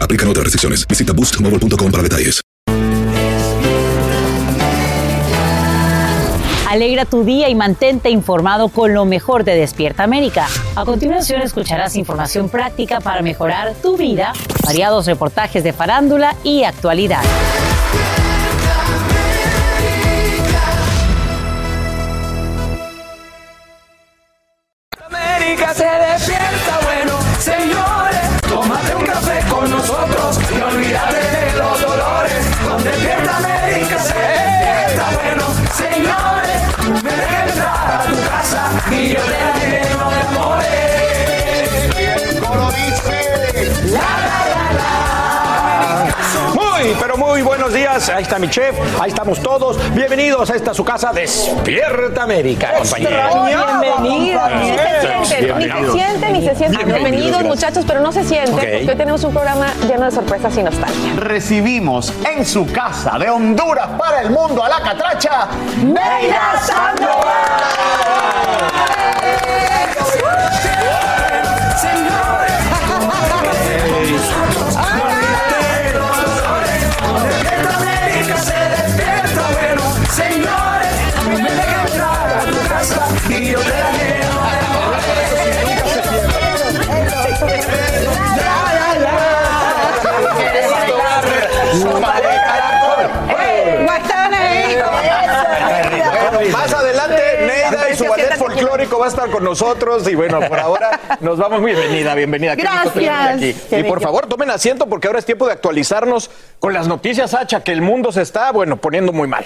Aplican otras restricciones. Visita boostmobile.com para detalles. Alegra tu día y mantente informado con lo mejor de Despierta América. A continuación escucharás información práctica para mejorar tu vida, variados reportajes de farándula y actualidad. América se y yo te daré lleno de amores. Coro dice, la la la la. Muy, pero muy buenos días. Ahí está mi chef, ahí estamos todos. Bienvenidos a esta su casa, Despierta América, compañeros. Bienvenidos. Ni se sienten, ni se sienten, ni se sienten. Bienvenidos, muchachos, pero no se sienten Ok. porque hoy tenemos un programa lleno de sorpresas y nostalgia. recibimos en su casa de Honduras para el mundo a la catracha, ¡Neida Despierta va a estar con nosotros. Y bueno, por ahora nos vamos. Bienvenida, bienvenida. Qué Gracias. aquí. Qué Y por bello. favor, tomen asiento porque ahora es tiempo de actualizarnos con las noticias, Hacha, que el mundo se está, bueno, poniendo muy mal.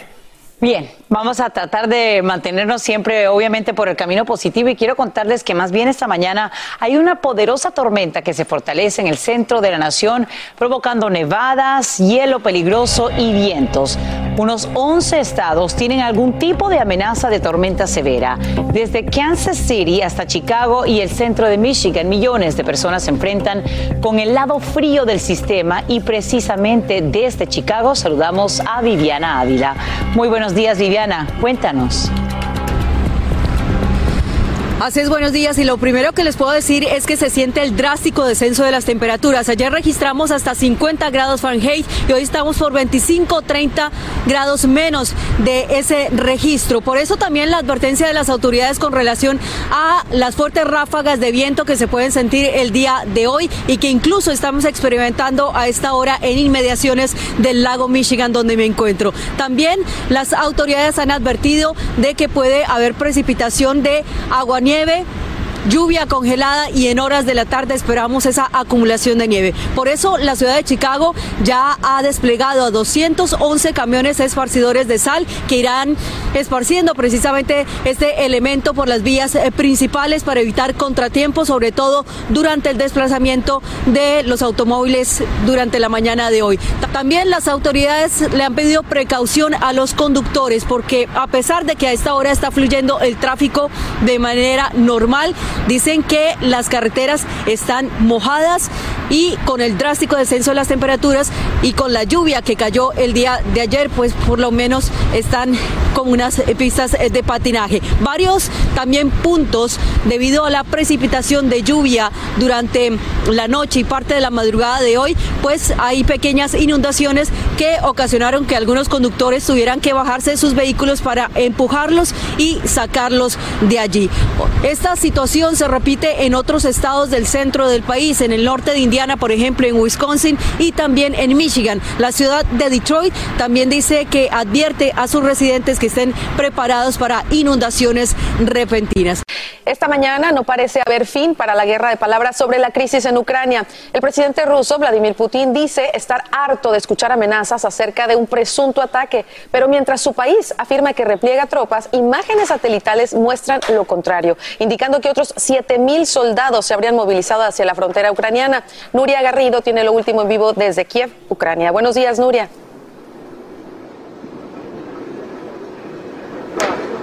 Bien, vamos a tratar de mantenernos siempre, obviamente, por el camino positivo y quiero contarles que más bien esta mañana hay una poderosa tormenta que se fortalece en el centro de la nación, provocando nevadas, hielo peligroso y vientos. Unos 11 estados tienen algún tipo de amenaza de tormenta severa. Desde Kansas City hasta Chicago y el centro de Michigan, millones de personas se enfrentan con el lado frío del sistema y precisamente desde Chicago saludamos a Viviana Ávila. Muy buenos días, Viviana. Cuéntanos. Así es, buenos días. Y lo primero que les puedo decir es que se siente el drástico descenso de las temperaturas. Ayer registramos hasta 50 grados Fahrenheit y hoy estamos por 25, 30 grados menos de ese registro. Por eso también la advertencia de las autoridades con relación a las fuertes ráfagas de viento que se pueden sentir el día de hoy y que incluso estamos experimentando a esta hora en inmediaciones del lago Michigan donde me encuentro. También las autoridades han advertido de que puede haber precipitación de aguanieve lluvia congelada y en horas de la tarde esperamos esa acumulación de nieve. Por eso la ciudad de Chicago ya ha desplegado a 211 camiones esparcidores de sal que irán esparciendo precisamente este elemento por las vías eh, principales para evitar contratiempos, sobre todo durante el desplazamiento de los automóviles durante la mañana de hoy. Ta- También las autoridades le han pedido precaución a los conductores porque a pesar de que a esta hora está fluyendo el tráfico de manera normal, dicen que las carreteras están mojadas y con el drástico descenso de las temperaturas y con la lluvia que cayó el día de ayer, pues por lo menos están con unas pistas de patinaje. Varios también puntos debido a la precipitación de lluvia durante la noche y parte de la madrugada de hoy, pues hay pequeñas inundaciones que ocasionaron que algunos conductores tuvieran que bajarse de sus vehículos para empujarlos y sacarlos de allí. Esta situación se repite en otros estados del centro del país, en el norte de Indiana, por ejemplo, en Wisconsin y también en Michigan. La ciudad de Detroit también dice que advierte a sus residentes que estén preparados para inundaciones repentinas. Esta mañana no parece haber fin para la guerra de palabras sobre la crisis en Ucrania. El presidente ruso, Vladimir Putin, dice estar harto de escuchar amenazas acerca de un presunto ataque, pero mientras su país afirma que repliega tropas, imágenes satelitales muestran lo contrario, indicando que otros 7.000 soldados se habrían movilizado hacia la frontera ucraniana. Nuria Garrido tiene lo último en vivo desde Kiev, Ucrania. Buenos días, Nuria.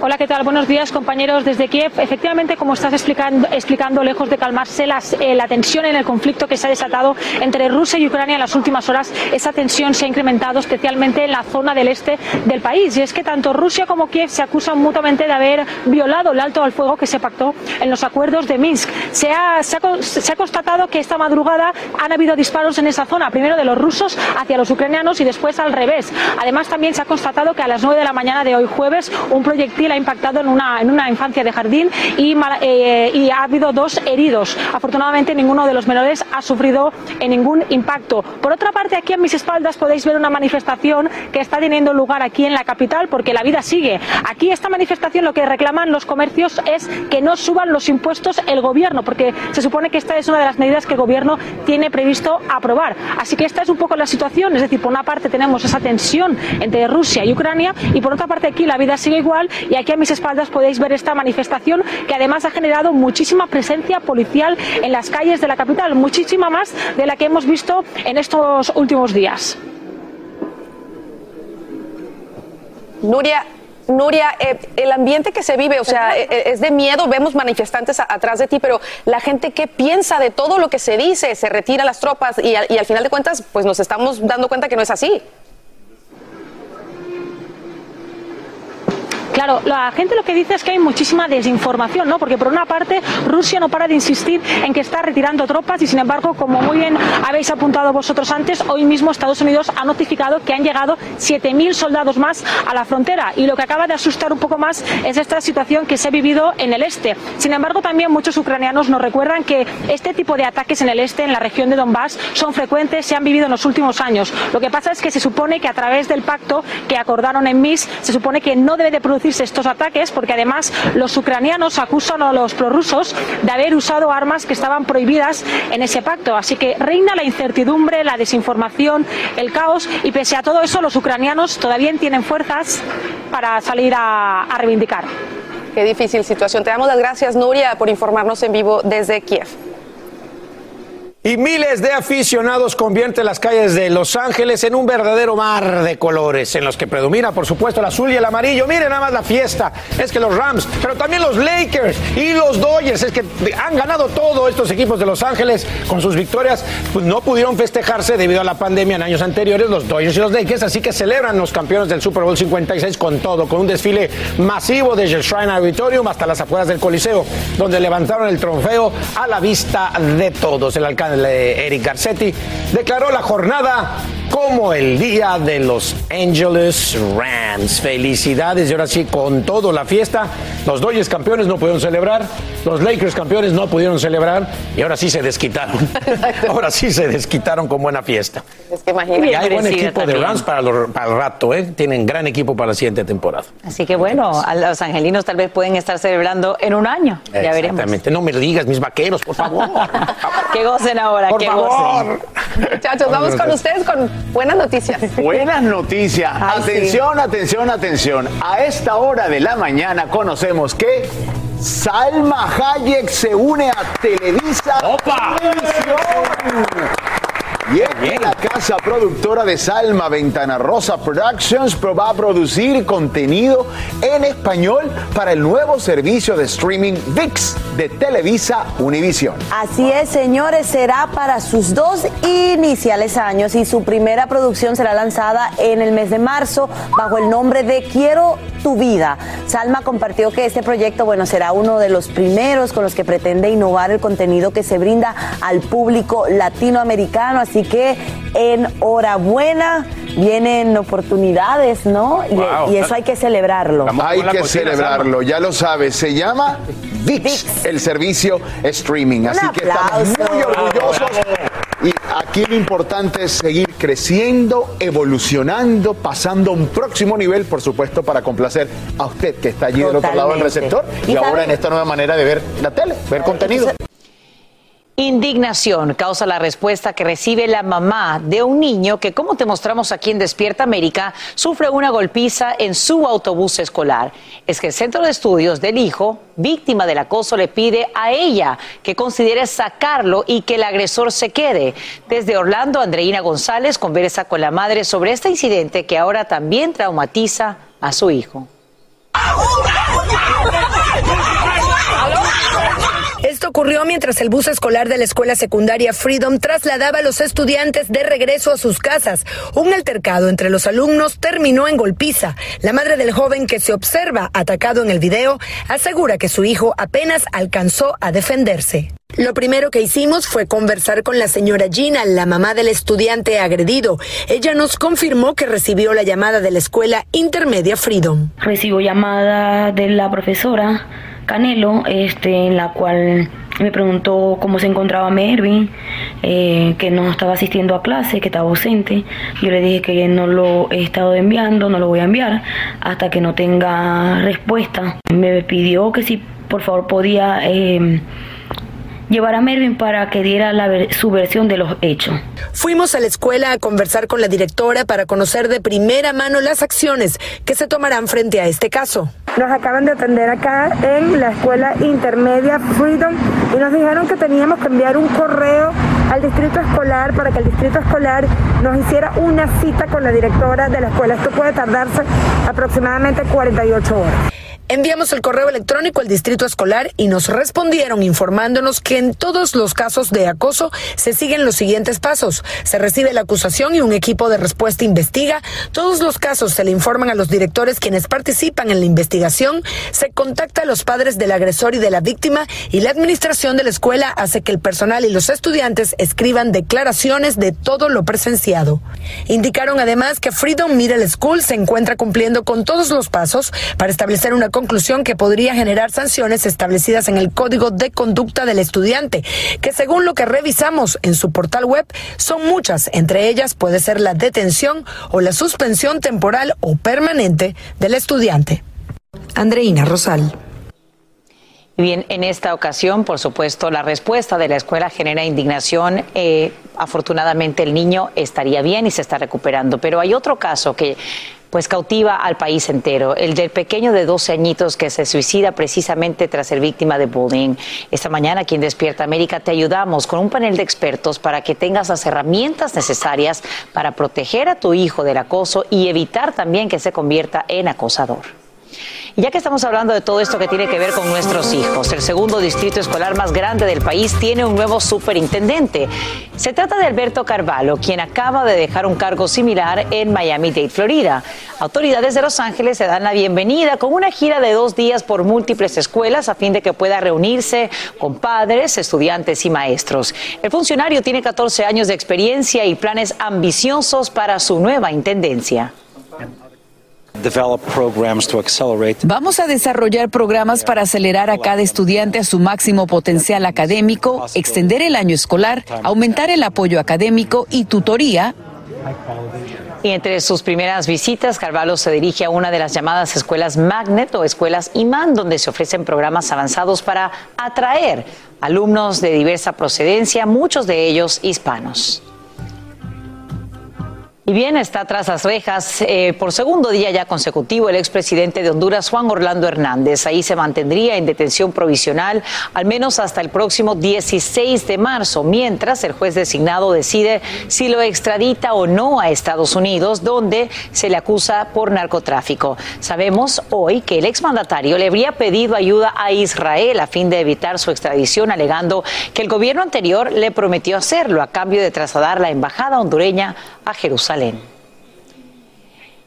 Hola, ¿qué tal? Buenos días, compañeros desde Kiev. Efectivamente, como estás explicando, explicando lejos de calmarse las, eh, la tensión en el conflicto que se ha desatado entre Rusia y Ucrania en las últimas horas, esa tensión se ha incrementado especialmente en la zona del este del país. Y es que tanto Rusia como Kiev se acusan mutuamente de haber violado el alto al fuego que se pactó en los acuerdos de Minsk. Se ha, se ha, se ha constatado que esta madrugada han habido disparos en esa zona, primero de los rusos hacia los ucranianos y después al revés. Además, también se ha constatado que a las 9 de la mañana de hoy jueves un proyectil ha impactado en una, en una infancia de jardín y, eh, y, ha habido dos heridos. Afortunadamente ninguno de los menores ha sufrido en ningún impacto. Por otra parte, aquí a mis espaldas podéis ver una manifestación que está teniendo lugar aquí en la capital porque la vida sigue. Aquí esta manifestación lo que reclaman los comercios es que no suban los impuestos el gobierno porque se supone que esta es una de las medidas que el gobierno tiene previsto aprobar. Así que esta es un poco la situación, es decir, por una parte tenemos esa tensión entre Rusia y Ucrania y por otra parte aquí la vida sigue igual y aquí a mis espaldas podéis ver esta manifestación que además ha generado muchísima presencia policial en las calles de la capital, muchísima más de la que hemos visto en estos últimos días. Nuria, Nuria, eh, el ambiente que se vive, o sea, eh, es de miedo, vemos manifestantes a, atrás de ti, pero la gente, ¿qué piensa de todo lo que se dice? Se retira las tropas y, y al final de cuentas, pues nos estamos dando cuenta que no es así. Claro, la gente lo que dice es que hay muchísima desinformación, ¿no? Porque por una parte Rusia no para de insistir en que está retirando tropas y sin embargo, como muy bien habéis apuntado vosotros antes, hoy mismo Estados Unidos ha notificado que han llegado 7.000 soldados más a la frontera y lo que acaba de asustar un poco más es esta situación que se ha vivido en el este. Sin embargo, también muchos ucranianos nos recuerdan que este tipo de ataques en el este, en la región de Donbass, son frecuentes, se han vivido en los últimos años. Lo que pasa es que se supone que a través del pacto que acordaron en Minsk, se supone que no debe de producir estos ataques porque además los ucranianos acusan a los prorrusos de haber usado armas que estaban prohibidas en ese pacto. Así que reina la incertidumbre, la desinformación, el caos y pese a todo eso los ucranianos todavía tienen fuerzas para salir a, a reivindicar. Qué difícil situación. Te damos las gracias, Nuria, por informarnos en vivo desde Kiev. Y miles de aficionados convierten las calles de Los Ángeles en un verdadero mar de colores, en los que predomina, por supuesto, el azul y el amarillo. Miren nada más la fiesta. Es que los Rams, pero también los Lakers y los Dodgers, es que han ganado todos estos equipos de Los Ángeles con sus victorias. Pues no pudieron festejarse debido a la pandemia en años anteriores, los Dodgers y los Lakers, así que celebran los campeones del Super Bowl 56 con todo, con un desfile masivo desde el Shrine Auditorium hasta las afueras del Coliseo, donde levantaron el trofeo a la vista de todos. El alcalde Eric Garcetti, declaró la jornada como el día de los Angeles Rams. Felicidades y ahora sí, con todo la fiesta. Los Dodgers campeones no pudieron celebrar, los Lakers campeones no pudieron celebrar y ahora sí se desquitaron. ahora sí se desquitaron con buena fiesta. Es que y hay buen equipo también. de Rams para, lo, para, el rato, ¿eh? Tienen gran equipo para la siguiente temporada. Así que bueno, a los angelinos tal vez pueden estar celebrando en un año. Ya veremos. Exactamente. No me digas, mis vaqueros, por favor. que gocen ahora, por favor. Muchachos, vamos con ustedes con buenas noticias. Buenas noticias. Ay, atención, sí. atención, atención. A esta hora de la mañana conocemos que Salma Hayek se une a Televisa. ¡Opa! Y la casa productora de Salma Ventana Rosa Productions va a producir contenido en español para el nuevo servicio de streaming VIX de Televisa Univisión. Así es, señores, será para sus dos iniciales años y su primera producción será lanzada en el mes de marzo bajo el nombre de Quiero tu vida. Salma compartió que este proyecto, bueno, será uno de los primeros con los que pretende innovar el contenido que se brinda al público latinoamericano, así que enhorabuena, vienen oportunidades, ¿no? Y, Wow. y eso hay que celebrarlo. Hay que celebrarlo, ya lo sabes, se llama VIX, el servicio streaming. Así que estamos muy orgullosos. Y aquí lo importante es seguir creciendo, evolucionando, pasando a un próximo nivel, por supuesto, para complacer a usted que está allí del otro lado del receptor y, ¿Y ahora en esta nueva manera de ver la tele, ver contenido. Indignación causa la respuesta que recibe la mamá de un niño que, como te mostramos aquí en Despierta América, sufre una golpiza en su autobús escolar. Es que el centro de estudios del hijo, víctima del acoso, le pide a ella que considere sacarlo y que el agresor se quede. Desde Orlando, Andreina González conversa con la madre sobre este incidente que ahora también traumatiza a su hijo. Esto ocurrió mientras el bus escolar de la escuela secundaria Freedom trasladaba a los estudiantes de regreso a sus casas. Un altercado entre los alumnos terminó en golpiza. La madre del joven que se observa atacado en el video asegura que su hijo apenas alcanzó a defenderse. Lo primero que hicimos fue conversar con la señora Gina, la mamá del estudiante agredido. Ella nos confirmó que recibió la llamada de la escuela intermedia Freedom. recibo llamada de la profesora Canelo, este, en la cual me preguntó cómo se encontraba Mervin, eh, que no estaba asistiendo a clase, que estaba ausente. Yo le dije que no lo he estado enviando, no lo voy a enviar hasta que no tenga respuesta. Me pidió que si por favor podía eh, llevar a Mervin para que diera la ver- su versión de los hechos. Fuimos a la escuela a conversar con la directora para conocer de primera mano las acciones que se tomarán frente a este caso. Nos acaban de atender acá en la escuela intermedia Freedom y nos dijeron que teníamos que enviar un correo al distrito escolar para que el distrito escolar nos hiciera una cita con la directora de la escuela. Esto puede tardarse aproximadamente 48 horas. Enviamos el correo electrónico al distrito escolar y nos respondieron informándonos que en todos los casos de acoso se siguen los siguientes pasos. Se recibe la acusación y un equipo de respuesta investiga. Todos los casos se le informan a los directores quienes participan en la investigación. Se contacta a los padres del agresor y de la víctima y la administración de la escuela hace que el personal y los estudiantes escriban declaraciones de todo lo presenciado. Indicaron además que Freedom Middle School se encuentra cumpliendo con todos los pasos para establecer una conclusión que podría generar sanciones establecidas en el Código de Conducta del Estudiante, que según lo que revisamos en su portal web son muchas, entre ellas puede ser la detención o la suspensión temporal o permanente del estudiante. Andreina Rosal. Bien, en esta ocasión, por supuesto, la respuesta de la escuela genera indignación. Eh, afortunadamente, el niño estaría bien y se está recuperando. Pero hay otro caso que pues cautiva al país entero, el del pequeño de 12 añitos que se suicida precisamente tras ser víctima de bullying. Esta mañana aquí en Despierta América te ayudamos con un panel de expertos para que tengas las herramientas necesarias para proteger a tu hijo del acoso y evitar también que se convierta en acosador. Ya que estamos hablando de todo esto que tiene que ver con nuestros hijos, el segundo distrito escolar más grande del país tiene un nuevo superintendente. Se trata de Alberto Carvalho, quien acaba de dejar un cargo similar en Miami-Dade, Florida. Autoridades de Los Ángeles se dan la bienvenida con una gira de dos días por múltiples escuelas a fin de que pueda reunirse con padres, estudiantes y maestros. El funcionario tiene 14 años de experiencia y planes ambiciosos para su nueva intendencia. Vamos a desarrollar programas para acelerar a cada estudiante a su máximo potencial académico, extender el año escolar, aumentar el apoyo académico y tutoría. Y entre sus primeras visitas, Carvalho se dirige a una de las llamadas escuelas Magnet o escuelas IMAN, donde se ofrecen programas avanzados para atraer alumnos de diversa procedencia, muchos de ellos hispanos. Y bien, está tras las rejas eh, por segundo día ya consecutivo el expresidente de Honduras, Juan Orlando Hernández. Ahí se mantendría en detención provisional al menos hasta el próximo 16 de marzo, mientras el juez designado decide si lo extradita o no a Estados Unidos, donde se le acusa por narcotráfico. Sabemos hoy que el exmandatario le habría pedido ayuda a Israel a fin de evitar su extradición, alegando que el gobierno anterior le prometió hacerlo a cambio de trasladar la embajada hondureña a Jerusalén.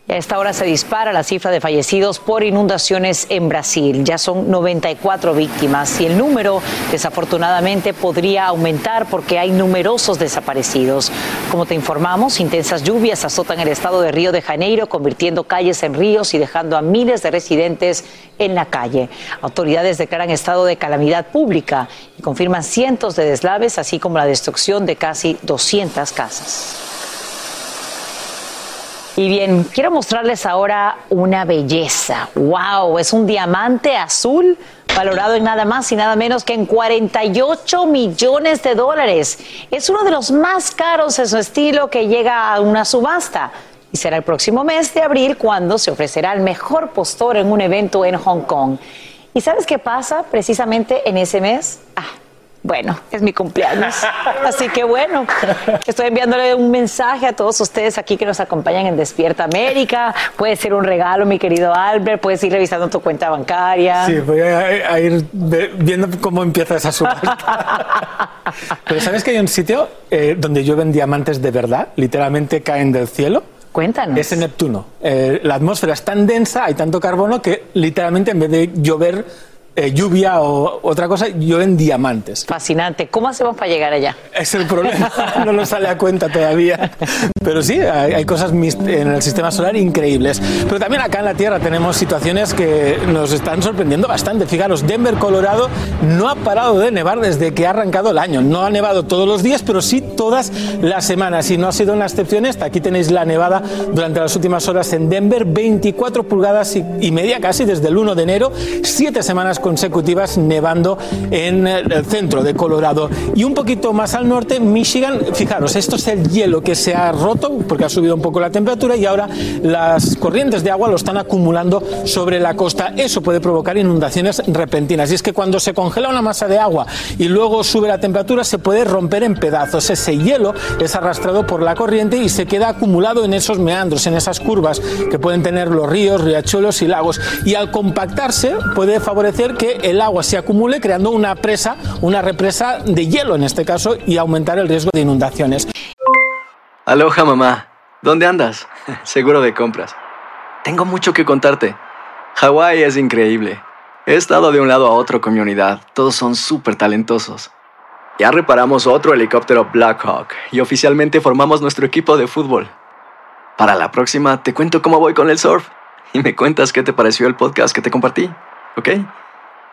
A esta hora se dispara la cifra de fallecidos por inundaciones en Brasil. Ya son 94 víctimas y el número desafortunadamente podría aumentar porque hay numerosos desaparecidos. Como te informamos, intensas lluvias azotan el estado de Río de Janeiro, convirtiendo calles en ríos y dejando a miles de residentes en la calle. Autoridades declaran estado de calamidad pública y confirman cientos de deslaves, así como la destrucción de casi 200 casas. Y bien, quiero mostrarles ahora una belleza. ¡Wow! Es un diamante azul valorado en nada más y nada menos que en 48 millones de dólares. Es uno de los más caros en su estilo que llega a una subasta. Y será el próximo mes de abril cuando se ofrecerá el mejor postor en un evento en Hong Kong. ¿Y sabes qué pasa precisamente en ese mes? Ah, bueno, es mi cumpleaños. Así que bueno, estoy enviándole un mensaje a todos ustedes aquí que nos acompañan en Despierta América. Puede ser un regalo, mi querido Albert. Puedes ir revisando tu cuenta bancaria. Sí, voy a, ir viendo cómo empieza esa subasta. Pero ¿sabes que hay un sitio eh, donde llueven diamantes de verdad? Literalmente caen del cielo. Cuéntanos. Es en Neptuno. Eh, la atmósfera es tan densa, hay tanto carbono que literalmente en vez de llover eh, lluvia o otra cosa, llueven diamantes. Fascinante. ¿Cómo hacemos para llegar allá? Es el problema, no nos sale a cuenta todavía. Pero sí, hay, cosas en el sistema solar increíbles. Pero también acá en la Tierra tenemos situaciones que nos están sorprendiendo bastante. Fijaros, Denver, Colorado, no ha parado de nevar desde que ha arrancado el año. No ha nevado todos los días, pero sí todas las semanas. Y no ha sido una excepción esta. Aquí tenéis la nevada durante las últimas horas en Denver, 24 pulgadas y media casi desde el 1 de enero, siete semanas consecutivas nevando en el centro de Colorado. Y un poquito más al norte, Michigan, fijaros, esto es el hielo que se ha roto porque ha subido un poco la temperatura y ahora las corrientes de agua lo están acumulando sobre la costa. Eso puede provocar inundaciones repentinas. Y es que cuando se congela una masa de agua y luego sube la temperatura, se puede romper en pedazos. Ese hielo es arrastrado por la corriente y se queda acumulado en esos meandros, en esas curvas que pueden tener los ríos, riachuelos y lagos. Y al compactarse puede favorecer que el agua se acumule creando una presa, una represa de hielo en este caso y aumentar el riesgo de inundaciones. Aloha mamá, ¿dónde andas? Seguro de compras. Tengo mucho que contarte. Hawái es increíble. He estado de un lado a otro con mi unidad. Todos son súper talentosos. Ya reparamos otro helicóptero Blackhawk y oficialmente formamos nuestro equipo de fútbol. Para la próxima te cuento cómo voy con el surf y me cuentas qué te pareció el podcast que te compartí, ¿ok?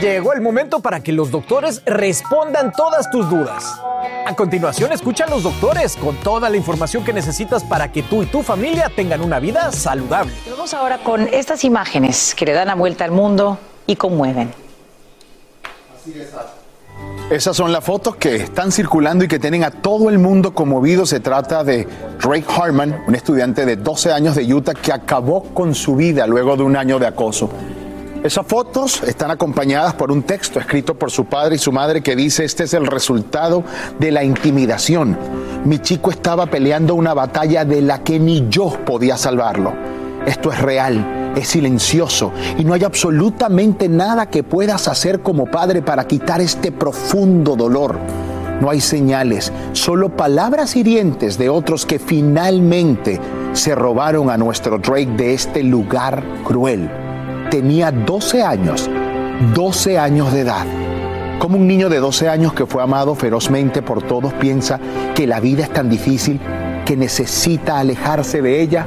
Llegó el momento para que los doctores respondan todas tus dudas. A continuación, escucha a los doctores con toda la información que necesitas para que tú y tu familia tengan una vida saludable. Vamos ahora con estas imágenes que le dan la vuelta al mundo y conmueven. Esas son las fotos que están circulando y que tienen a todo el mundo conmovido. Se trata de Drake Harman, un estudiante de 12 años de Utah que acabó con su vida luego de un año de acoso. Esas fotos están acompañadas por un texto escrito por su padre y su madre que dice, este es el resultado de la intimidación. Mi chico estaba peleando una batalla de la que ni yo podía salvarlo. Esto es real, es silencioso y no hay absolutamente nada que puedas hacer como padre para quitar este profundo dolor. No hay señales, solo palabras hirientes de otros que finalmente se robaron a nuestro Drake de este lugar cruel. Tenía 12 años, 12 años de edad. Como un niño de 12 años que fue amado ferozmente por todos piensa que la vida es tan difícil que necesita alejarse de ella.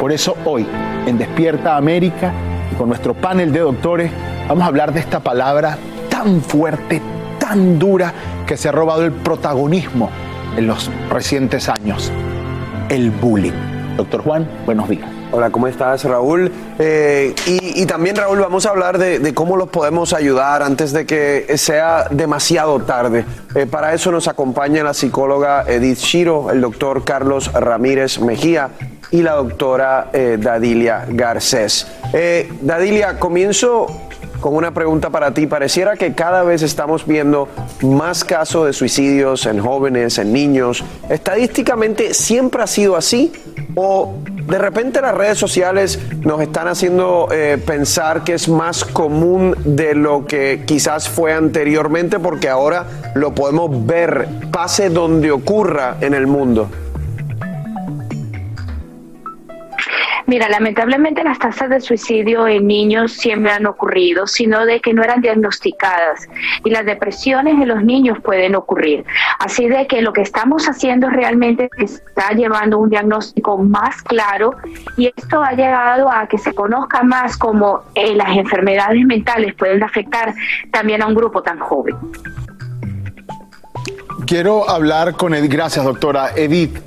Por eso hoy, en Despierta América, con nuestro panel de doctores, vamos a hablar de esta palabra tan fuerte, tan dura, que se ha robado el protagonismo en los recientes años, el bullying. Doctor Juan, buenos días. Hola, ¿cómo estás, Raúl? Eh, y, también, Raúl, vamos a hablar de, de cómo los podemos ayudar antes de que sea demasiado tarde. Eh, para eso nos acompaña la psicóloga Edith Shiro, el doctor Carlos Ramírez Mejía y la doctora eh, Dadilia Garcés. Eh, Dadilia, comienzo con una pregunta para ti. Pareciera que cada vez estamos viendo más casos de suicidios en jóvenes, en niños. ¿Estadísticamente siempre ha sido así? ¿O de repente las redes sociales nos están haciendo eh, pensar que es más común de lo que quizás fue anteriormente porque ahora lo podemos ver, pase donde ocurra en el mundo? Mira, lamentablemente las tasas de suicidio en niños siempre han ocurrido, sino de que no eran diagnosticadas y las depresiones en los niños pueden ocurrir. Así de que lo que estamos haciendo realmente está llevando un diagnóstico más claro y esto ha llegado a que se conozca más cómo eh, las enfermedades mentales pueden afectar también a un grupo tan joven. Quiero hablar con Edith. Gracias, doctora. Edith,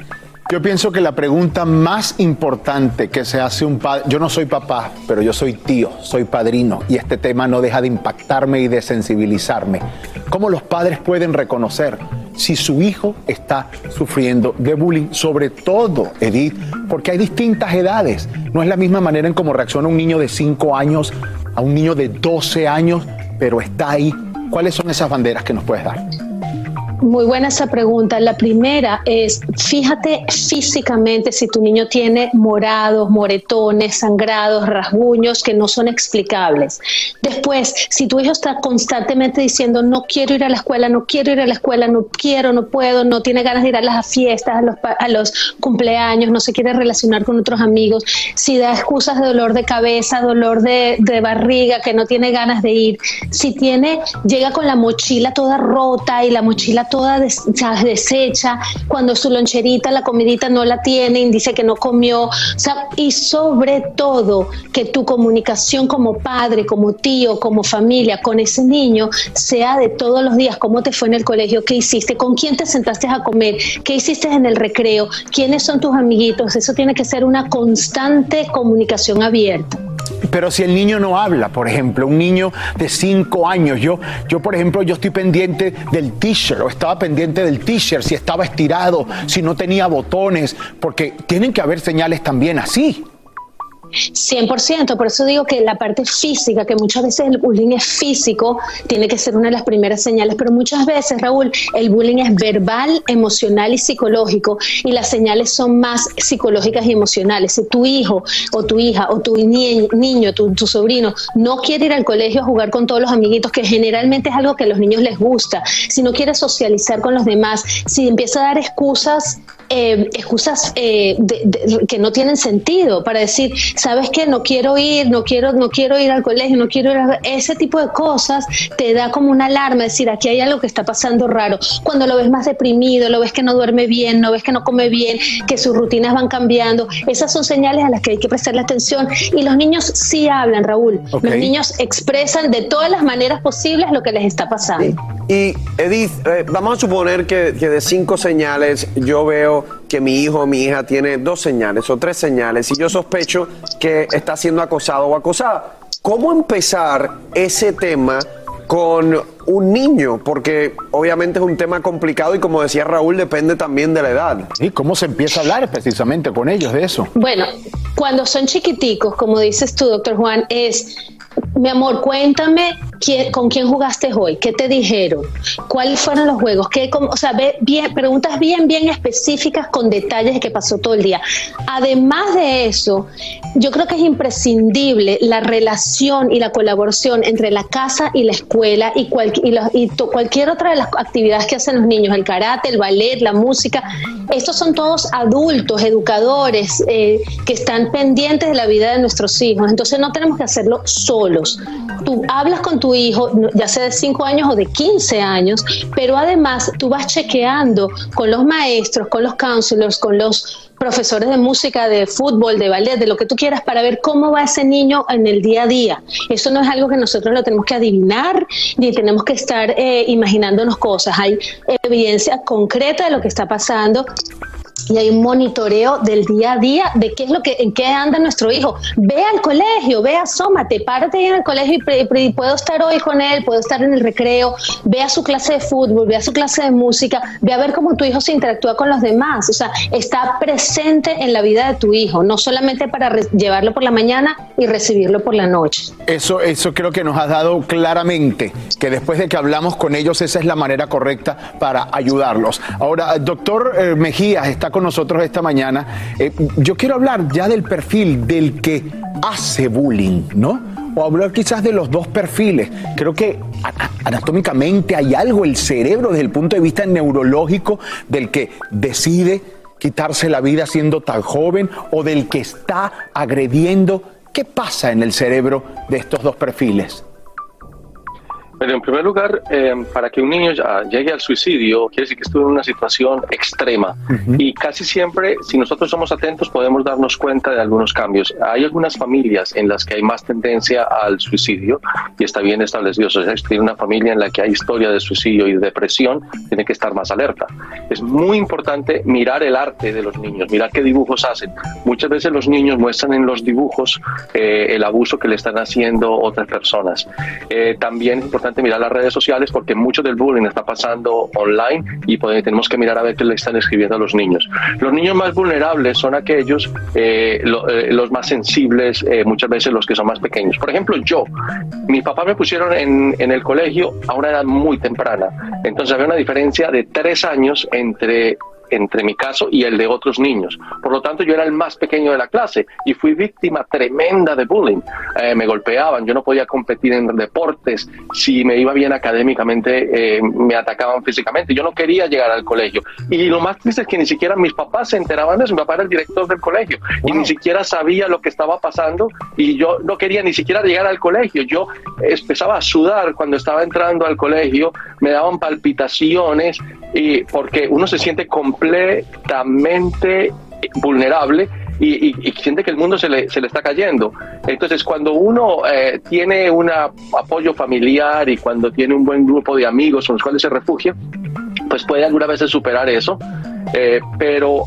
yo pienso que la pregunta más importante que se hace un padre, yo no soy papá, pero yo soy tío, soy padrino, y este tema no deja de impactarme y de sensibilizarme. ¿Cómo los padres pueden reconocer si su hijo está sufriendo de bullying? Sobre todo, Edith, porque hay distintas edades. No es la misma manera en cómo reacciona un niño de 5 años a un niño de 12 años, pero está ahí. ¿Cuáles son esas banderas que nos puedes dar? Muy buena esa pregunta. La primera es, fíjate físicamente si tu niño tiene morados, moretones, sangrados, rasguños que no son explicables. Después, si tu hijo está constantemente diciendo, no quiero ir a la escuela, no quiero ir a la escuela, no quiero, no puedo, no tiene ganas de ir a las fiestas, a los, cumpleaños, no se quiere relacionar con otros amigos, si da excusas de dolor de cabeza, dolor de, de barriga, que no tiene ganas de ir, si tiene, llega con la mochila toda rota y la mochila toda des- deshecha, cuando su loncherita, la comidita no la tiene y dice que no comió, y sobre todo que tu comunicación como padre, como tío, como familia con ese niño sea de todos los días, cómo te fue en el colegio, qué hiciste, con quién te sentaste a comer, qué hiciste en el recreo, quiénes son tus amiguitos, eso tiene que ser una constante comunicación abierta. Pero si el niño no habla, por ejemplo, un niño de 5 años, yo, yo por ejemplo, yo estoy pendiente del t-shirt o estaba pendiente del t-shirt, si estaba estirado, si no tenía botones, porque tienen que haber señales también así. 100%, por eso digo que la parte física, que muchas veces el bullying es físico, tiene que ser una de las primeras señales, pero muchas veces, Raúl, el bullying es verbal, emocional y psicológico, y las señales son más psicológicas y emocionales. Si tu hijo o tu hija o tu ni- niño, tu, tu sobrino, no quiere ir al colegio a jugar con todos los amiguitos, que generalmente es algo que a los niños les gusta, si no quiere socializar con los demás, si empieza a dar excusas eh, excusas eh, de- de- que no tienen sentido para decir, sabes que no quiero ir, no quiero, no quiero ir al colegio, no quiero ir a... ese tipo de cosas te da como una alarma, decir aquí hay algo que está pasando raro. Cuando lo ves más deprimido, lo ves que no duerme bien, no ves que no come bien, que sus rutinas van cambiando, esas son señales a las que hay que prestarle atención. Y los niños sí hablan, Raúl. Los niños expresan de todas las maneras posibles lo que les está pasando. Y Edith, eh, vamos a suponer que, que de cinco señales yo veo que mi hijo o mi hija tiene dos señales o tres señales y yo sospecho que está siendo acosado o acosada. ¿Cómo empezar ese tema con un niño? Porque obviamente es un tema complicado y como decía Raúl, depende también de la edad. ¿Y cómo se empieza a hablar precisamente con ellos de eso? Bueno, cuando son chiquiticos, como dices tú, doctor Juan, es, mi amor, cuéntame ¿con quién jugaste hoy? ¿Qué te dijeron? ¿Cuáles fueron los juegos? ¿Qué, o sea, ve, bien, preguntas bien, bien específicas con detalles de qué pasó todo el día. Además de eso, yo creo que es imprescindible la relación y la colaboración entre la casa y la escuela y, y, cualquier otra de las actividades que hacen los niños, el karate, el ballet, la música. Estos son todos adultos, educadores, eh, que están pendientes de la vida de nuestros hijos. Entonces no tenemos que hacerlo solos. Tú hablas con tu hijo, ya sea de 5 años o de 15 años, pero además tú vas chequeando con los maestros, con los counselors, con los profesores de música, de fútbol, de ballet, de lo que tú quieras, para ver cómo va ese niño en el día a día. Eso no es algo que nosotros lo tenemos que adivinar, ni tenemos que estar eh, imaginándonos cosas. Hay evidencia concreta de lo que está pasando y hay un monitoreo del día a día de qué es lo que en qué anda nuestro hijo. Ve al colegio, ve, asómate, párate en el colegio y, puedo estar hoy con él, puedo estar en el recreo, ve a su clase de fútbol, ve a su clase de música, ve a ver cómo tu hijo se interactúa con los demás. O sea, está presente en la vida de tu hijo, no solamente para llevarlo por la mañana y recibirlo por la noche. Eso, eso creo que nos ha dado claramente que después de que hablamos con ellos, esa es la manera correcta para ayudarlos. Ahora, doctor eh, Mejías está con nosotros esta mañana. Eh, yo quiero hablar ya del perfil del que hace bullying, ¿no? O hablar quizás de los dos perfiles. Creo que anatómicamente hay algo, el cerebro desde el punto de vista neurológico del que decide quitarse la vida siendo tan joven o del que está agrediendo. ¿Qué pasa en el cerebro de estos dos perfiles? Pero en primer lugar, eh, para que un niño llegue al suicidio, quiere decir que estuvo en una situación extrema. Y casi siempre, si nosotros somos atentos, podemos darnos cuenta de algunos cambios. Hay algunas familias en las que hay más tendencia al suicidio y está bien establecido. O sea, si tiene una familia en la que hay historia de suicidio y de depresión, tiene que estar más alerta. Es muy importante mirar el arte de los niños, mirar qué dibujos hacen. Muchas veces los niños muestran en los dibujos eh, el abuso que le están haciendo otras personas. Eh, también es importante mirar las redes sociales porque mucho del bullying está pasando online y tenemos que mirar a ver qué le están escribiendo a los niños. Los niños más vulnerables son aquellos, eh, eh, los más sensibles, eh, muchas veces los que son más pequeños. Por ejemplo, yo, mi papá me pusieron en, en el colegio a una edad muy temprana, entonces había una diferencia de tres años entre entre mi caso y el de otros niños. Por lo tanto, yo era el más pequeño de la clase y fui víctima tremenda de bullying. Eh, me golpeaban, yo no podía competir en deportes, si me iba bien académicamente, eh, me atacaban físicamente. Yo no quería llegar al colegio. Y lo más triste es que ni siquiera mis papás se enteraban de eso. Mi papá era el director del colegio y ni siquiera sabía lo que estaba pasando y yo no quería ni siquiera llegar al colegio. Yo empezaba a sudar cuando estaba entrando al colegio, me daban palpitaciones y porque uno se siente completamente vulnerable y, siente que el mundo se le, se le está cayendo. Entonces, cuando uno eh, tiene un apoyo familiar y cuando tiene un buen grupo de amigos con los cuales se refugia, pues puede alguna vez superar eso eh, pero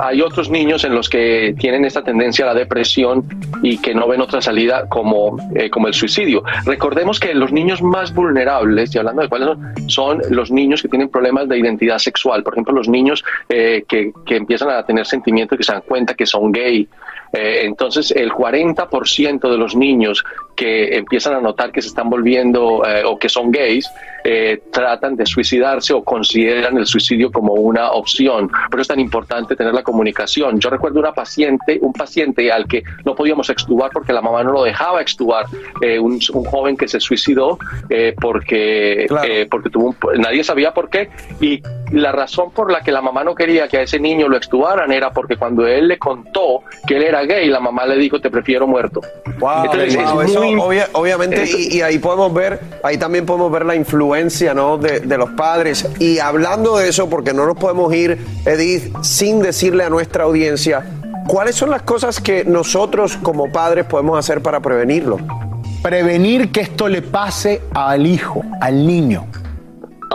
hay otros niños en los que tienen esta tendencia a la depresión y que no ven otra salida como, eh, como el suicidio. Recordemos que los niños más vulnerables, y hablando de cuáles son, son los niños que tienen problemas de identidad sexual. Por ejemplo, los niños eh, que, que, empiezan a tener sentimientos que se dan cuenta que son gay. Entonces, el 40% de los niños que empiezan a notar que se están volviendo o que son gays, tratan de suicidarse o consideran el suicidio como una opción. Por eso es tan importante tener la comunicación. Yo recuerdo una paciente, un paciente al que no podíamos extubar porque la mamá no lo dejaba extubar, eh, un, joven que se suicidó eh, porque, eh, porque tuvo nadie sabía por qué. Y la razón por la que la mamá no quería que a ese niño lo extubaran era porque cuando él le contó que él era gay, la mamá le dijo te prefiero muerto. obviamente y, ahí podemos ver, ahí también podemos ver la influencia ¿no? de, de los padres y hablando de eso porque no nos podemos ir Edith, sin decirle a nuestra audiencia, ¿cuáles son las cosas que nosotros como padres podemos hacer para prevenirlo? Prevenir que esto le pase al hijo, al niño.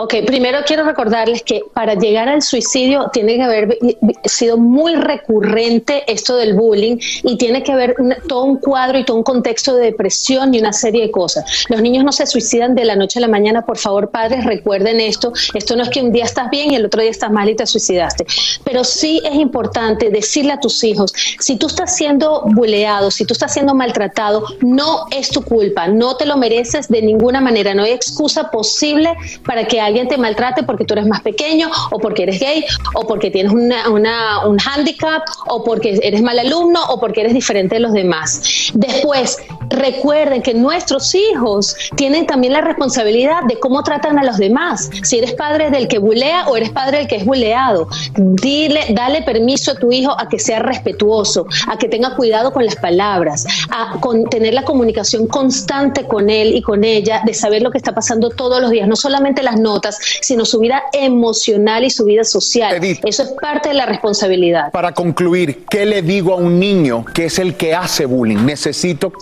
Ok, primero quiero recordarles que para llegar al suicidio tiene que haber sido muy recurrente esto del bullying y tiene que haber todo un cuadro y todo un contexto de depresión y una serie de cosas. Los niños no se suicidan de la noche a la mañana, por favor, padres, recuerden esto. Esto no es que un día estás bien y el otro día estás mal y te suicidaste. Pero sí es importante decirle a tus hijos, si tú estás siendo buleado, si tú estás siendo maltratado, no es tu culpa, no te lo mereces de ninguna manera, no hay excusa posible para que alguien te maltrate porque tú eres más pequeño o porque eres gay o porque tienes una, un handicap o porque eres mal alumno o porque eres diferente de los demás. Después, recuerden que nuestros hijos tienen también la responsabilidad de cómo tratan a los demás. Si eres padre del que bulea o eres padre del que es buleado, dile, dale permiso a tu hijo a que sea respetuoso, a que tenga cuidado con las palabras, a tener la comunicación constante con él y con ella, de saber lo que está pasando todos los días, no solamente las notas, sino su vida emocional y su vida social. Eso es parte de la responsabilidad. Para concluir, ¿qué le digo a un niño que es el que hace bullying? Necesito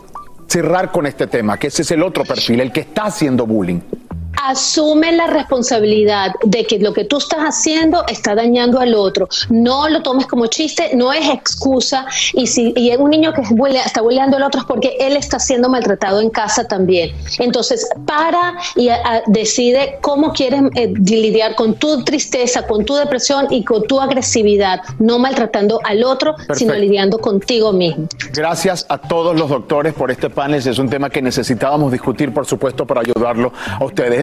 cerrar con este tema, que ese es el otro perfil, el que está haciendo bullying asume la responsabilidad de que lo que tú estás haciendo está dañando al otro. No lo tomes como chiste, no es excusa. Y si y un niño que está bulleando al otro es porque él está siendo maltratado en casa también. Entonces, para y decide cómo quieres eh, lidiar con tu tristeza, con tu depresión y con tu agresividad, no maltratando al otro, sino lidiando contigo mismo. Gracias a todos los doctores por este panel. Es un tema que necesitábamos discutir, por supuesto, para ayudarlo a ustedes.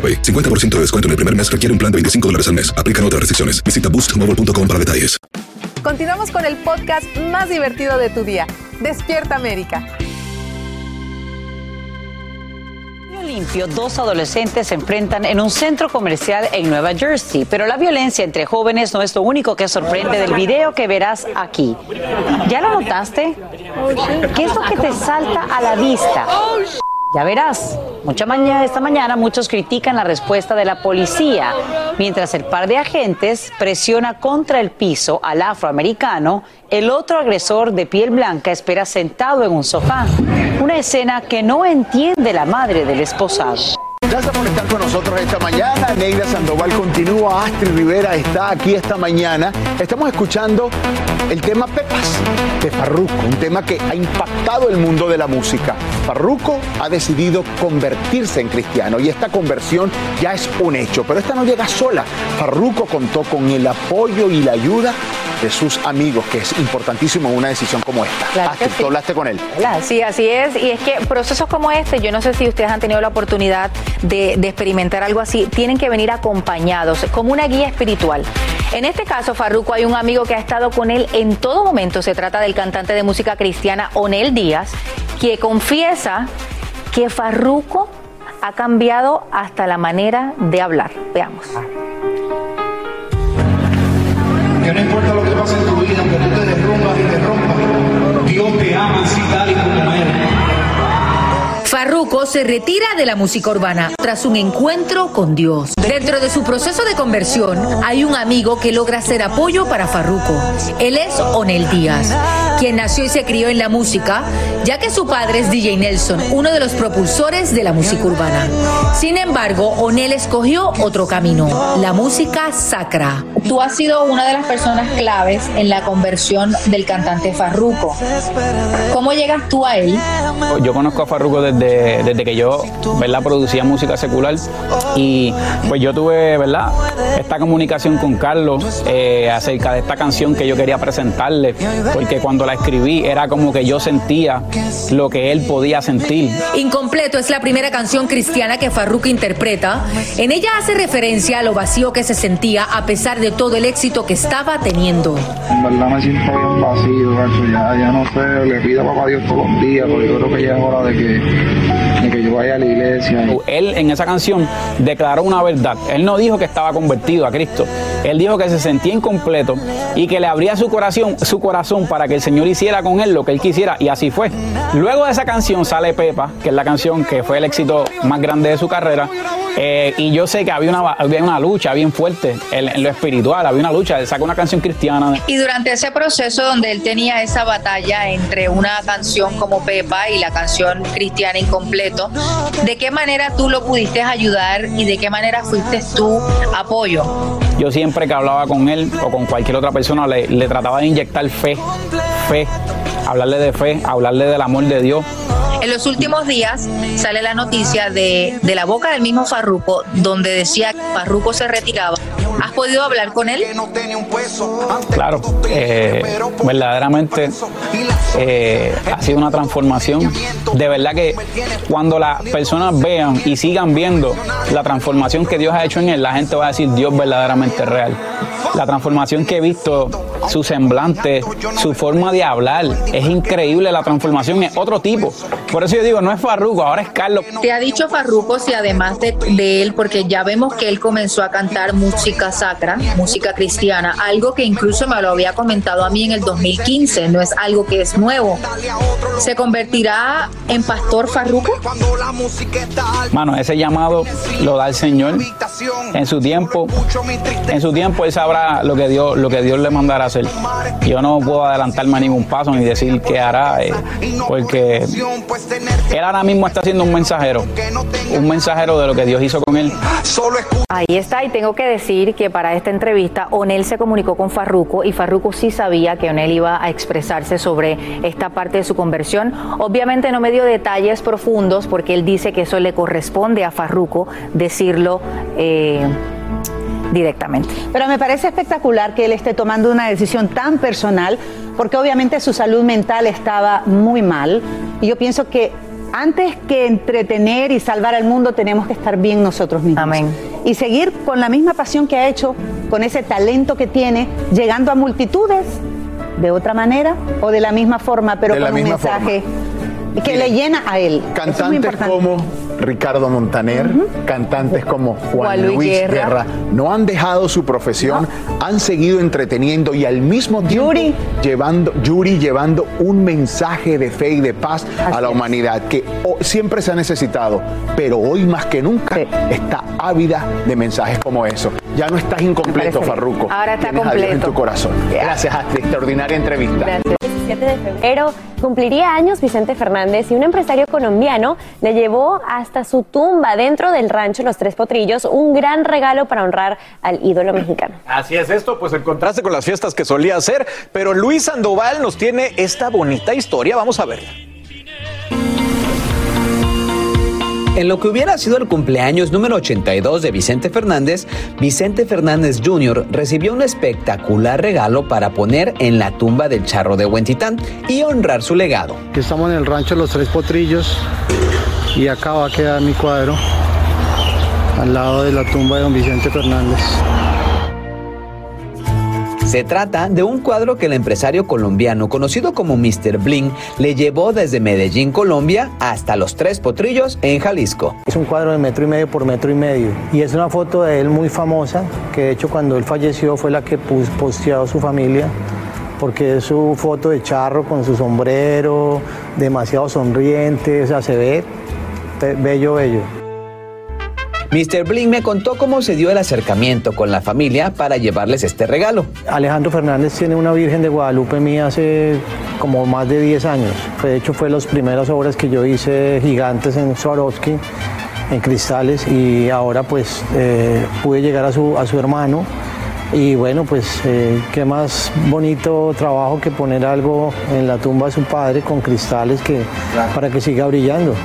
50% de descuento en el primer mes requiere un plan de 25 dólares al mes. Aplican otras restricciones. Visita boostmobile.com para detalles. Continuamos con el podcast más divertido de tu día. Despierta América. limpio, dos adolescentes se enfrentan en un centro comercial en Nueva Jersey, pero la violencia entre jóvenes no es lo único que sorprende del video que verás aquí. ¿Ya lo notaste? ¿Qué es lo que te salta a la vista? Ya verás, mucha mañana, esta mañana muchos critican la respuesta de la policía, mientras el par de agentes presiona contra el piso al afroamericano, el otro agresor de piel blanca espera sentado en un sofá, una escena que no entiende la madre del esposado. Gracias por estar con nosotros esta mañana. Neida Sandoval continúa, Astrid Rivera está aquí esta mañana. Estamos escuchando el tema Pepas de Farruko, un tema que ha impactado el mundo de la música. Farruko ha decidido convertirse en cristiano y esta conversión ya es un hecho, pero esta no llega sola. Farruko contó con el apoyo y la ayuda de sus amigos, que es importantísimo en una decisión como esta. Claro tú hablaste con él. Sí, así es. Y es que procesos como este, yo no sé si ustedes han tenido la oportunidad de, experimentar algo así, tienen que venir acompañados, como una guía espiritual. En este caso, Farruko, hay un amigo que ha estado con él en todo momento. Se trata del cantante de música cristiana Onel Díaz, que confiesa que Farruko ha cambiado hasta la manera de hablar. Veamos que no importa lo que en tu vida, tú te y te rompas, Dios te ama así tal y como. Farruko se retira de la música urbana tras un encuentro con Dios. Dentro de su proceso de conversión hay un amigo que logra ser apoyo para Farruko. Él es Onel Díaz, quien nació y se crió en la música, ya que su padre es DJ Nelson, uno de los propulsores de la música urbana. Sin embargo, Onel escogió otro camino, la música sacra. Tú has sido una de las personas claves en la conversión del cantante Farruko. ¿Cómo llegas tú a él? Yo conozco a Farruko desde, desde que yo ¿verdad? producía música secular y pues yo tuve ¿verdad? esta comunicación con Carlos eh, acerca de esta canción que yo quería presentarle, porque cuando la escribí era como que yo sentía lo que él podía sentir. Incompleto es la primera canción cristiana que Farruko interpreta. En ella hace referencia a lo vacío que se sentía a pesar de todo el éxito que estaba teniendo. En verdad me siento bien vacío. Ya, ya no sé, le pido a papá Dios todos los días, porque yo creo que ya es hora de que, vaya a la iglesia. Él en esa canción declaró una verdad. Él no dijo que estaba convertido a Cristo. Él dijo que se sentía incompleto y que le abría su corazón, su corazón para que el Señor hiciera con él lo que él quisiera y así fue. Luego de esa canción sale Pepa, que es la canción que fue el éxito más grande de su carrera. eh, y yo sé que había una, había una lucha bien fuerte en, en lo espiritual, había una lucha. Él sacó una canción cristiana. Y durante ese proceso donde él tenía esa batalla entre una canción como Pepa y la canción Cristiana Incompleto, ¿de qué manera tú lo pudiste ayudar y de qué manera fuiste tú apoyo? Yo siempre que hablaba con él o con cualquier otra persona le, le trataba de inyectar fe, fe, hablarle de fe, hablarle del amor de Dios. En los últimos días sale la noticia de, de la boca del mismo Farruko, donde decía que Farruko se retiraba. ¿Has podido hablar con él? Claro, eh, verdaderamente eh, ha sido una transformación. De verdad que cuando las personas vean y sigan viendo la transformación que Dios ha hecho en él, la gente va a decir Dios verdaderamente real. La transformación que he visto, su semblante, su forma de hablar, es increíble. La transformación es otro tipo. Por eso yo digo, no es Farruko, ahora es Carlos. ¿Te ha dicho Farruko si además de, de él, porque ya vemos que él comenzó a cantar música sacra, música cristiana, algo que incluso me lo había comentado a mí en el 2015, no es algo que es nuevo. ¿Se convertirá en pastor Farruko? Mano, ese llamado lo da el Señor en su tiempo. En su tiempo él sabrá lo que Dios, lo que Dios le mandará Yo no puedo adelantarme a ningún paso ni decir qué hará, eh, porque él ahora mismo está siendo un mensajero, un mensajero de lo que Dios hizo con él. Ahí está, y tengo que decir que para esta entrevista Onel se comunicó con Farruko y Farruko sí sabía que Onel iba a expresarse sobre esta parte de su conversión. Obviamente no me dio detalles profundos porque él dice que eso le corresponde a Farruko decirlo. eh, directamente. Pero me parece espectacular que él esté tomando una decisión tan personal, porque obviamente su salud mental estaba muy mal. Y yo pienso que antes que entretener y salvar al mundo, tenemos que estar bien nosotros mismos. Amén. Y seguir con la misma pasión que ha hecho, con ese talento que tiene, llegando a multitudes de otra manera o de la misma forma, pero De con un mensaje que le llena a él. Es Cantantes como Ricardo Montaner, cantantes como Juan, Juan Luis Luis, Guerra. Guerra. no han dejado su profesión, han seguido entreteniendo y al mismo tiempo llevando Yuri llevando un mensaje de fe y de paz a la humanidad que siempre se ha necesitado, pero hoy más que nunca está ávida de mensajes como eso. Ya no estás incompleto. Farruco. Ahora está Tienes a Dios en completo. tu corazón. Gracias, Astrid. Extraordinaria entrevista. 17 de febrero cumpliría años Vicente Fernández y un empresario colombiano le llevó hasta su tumba dentro del rancho Los Tres Potrillos un gran regalo para honrar al ídolo mexicano. Así es esto, pues el contraste con las fiestas que solía hacer, pero Luis Sandoval nos tiene esta bonita historia, vamos a verla. En lo que hubiera sido el cumpleaños número 82 de Vicente Fernández, Vicente Fernández Jr. recibió un espectacular regalo para poner en la tumba del charro de Huentitán y honrar su legado. Estamos en el rancho Los Tres Potrillos y acá va a quedar mi cuadro al lado de la tumba de don Vicente Fernández. Se trata de un cuadro que el empresario colombiano conocido como Mr. Bling le llevó desde Medellín, Colombia, hasta Los Tres Potrillos en Jalisco. Es un cuadro de metro y medio por metro y medio y es una foto de él muy famosa que de hecho cuando él falleció fue la que posteó su familia porque es su foto de charro con su sombrero, demasiado sonriente, o sea, se ve Be- bello, bello. Mr. Bling me contó cómo se dio el acercamiento con la familia para llevarles este regalo. Alejandro Fernández tiene una Virgen de Guadalupe mía hace como más de 10 años. De hecho, fue las primeras obras que yo hice gigantes en Swarovski, en cristales, y ahora pues eh, pude llegar a su, a su hermano. Y bueno, pues eh, qué más bonito trabajo que poner algo en la tumba de su padre con cristales que, para que siga brillando.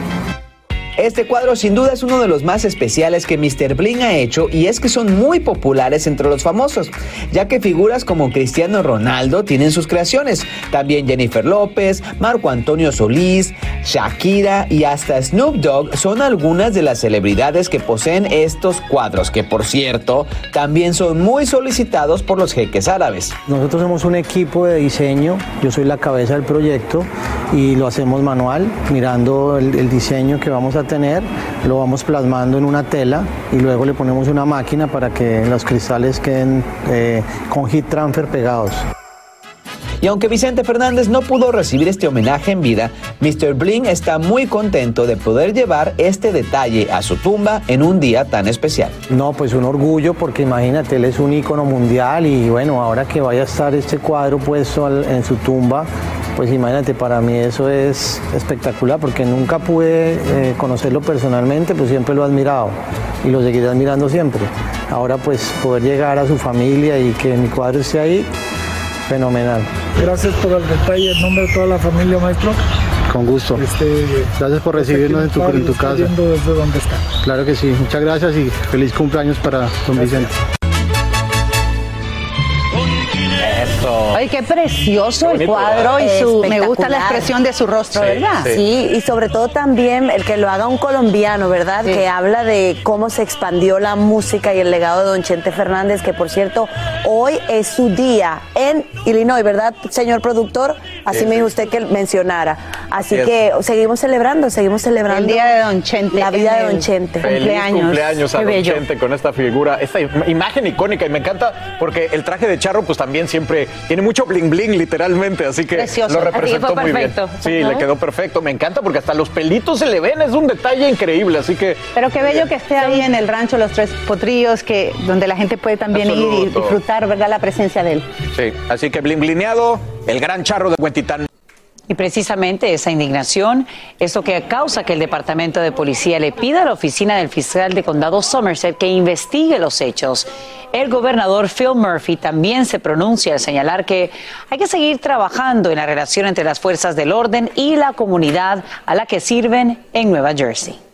Este cuadro sin duda es uno de los más especiales que Mr. Bling ha hecho y es que son muy populares entre los famosos, ya que figuras como Cristiano Ronaldo tienen sus creaciones, también Jennifer López, Marco Antonio Solís, Shakira y hasta Snoop Dogg son algunas de las celebridades que poseen estos cuadros, que por cierto también son muy solicitados por los jeques árabes. Nosotros somos un equipo de diseño, yo soy la cabeza del proyecto y lo hacemos manual, mirando el, el diseño que vamos a tener, lo vamos plasmando en una tela y luego le ponemos una máquina para que los cristales queden eh, con heat transfer pegados. Y aunque Vicente Fernández no pudo recibir este homenaje en vida, Mr. Bling está muy contento de poder llevar este detalle a su tumba en un día tan especial. No, pues un orgullo porque imagínate, él es un ícono mundial y bueno, ahora que vaya a estar este cuadro puesto en su tumba, pues imagínate, para mí eso es espectacular porque nunca pude eh, conocerlo personalmente, pues siempre lo he admirado y lo seguiré admirando siempre. Ahora pues poder llegar a su familia y que mi cuadro esté ahí, fenomenal. Gracias por el detalle en nombre de toda la familia, maestro. Con gusto. gracias por recibirnos en tu, en tu casa. Viendo desde donde está. Claro que sí, muchas gracias y feliz cumpleaños para don Vicente. Ay, qué precioso el cuadro y su, me gusta la expresión de su rostro, ¿verdad? Sí. y sobre todo también el que lo haga un colombiano, ¿verdad? Sí. Que habla de cómo se expandió la música y el legado de Don Chente Fernández, que por cierto, hoy es su día en Illinois, ¿verdad, señor productor? Así Sí, me dijo usted que mencionara. Así que seguimos celebrando, seguimos celebrando. El día de Don Chente. La vida de Don Chente. Feliz cumpleaños a Qué Don bello. Chente con esta figura, esta im- imagen icónica y me encanta porque el traje de charro pues también siempre tiene mucho bling bling literalmente, así que Precioso. lo Así que representó muy bien. perfecto. Sí, le quedó perfecto, me encanta porque hasta los pelitos se le ven, es un detalle increíble, así que Pero qué bello que esté ahí en el rancho Los Tres Potrillos, que, donde la gente puede también ir y disfrutar, ¿verdad?, la presencia de él. sí, así que bling blineado, el gran charro de Y precisamente esa indignación es lo que causa que el Departamento de Policía le pida a la oficina del fiscal de condado Somerset que investigue los hechos. El gobernador Phil Murphy también se pronuncia al señalar que hay que seguir trabajando en la relación entre las fuerzas del orden y la comunidad a la que sirven en Nueva Jersey.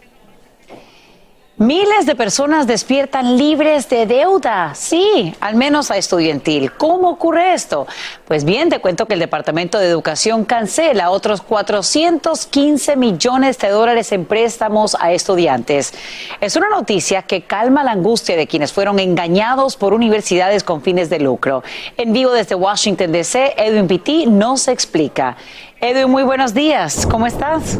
Miles de personas despiertan libres de deuda, sí, al menos a estudiantil. ¿Cómo ocurre esto? Pues bien, te cuento que el Departamento de Educación cancela otros 415 millones de dólares en préstamos a estudiantes. Es una noticia que calma la angustia de quienes fueron engañados por universidades con fines de lucro. En vivo desde Washington, D.C., Edwin Pitti nos explica. Edwin, muy buenos días, ¿cómo estás?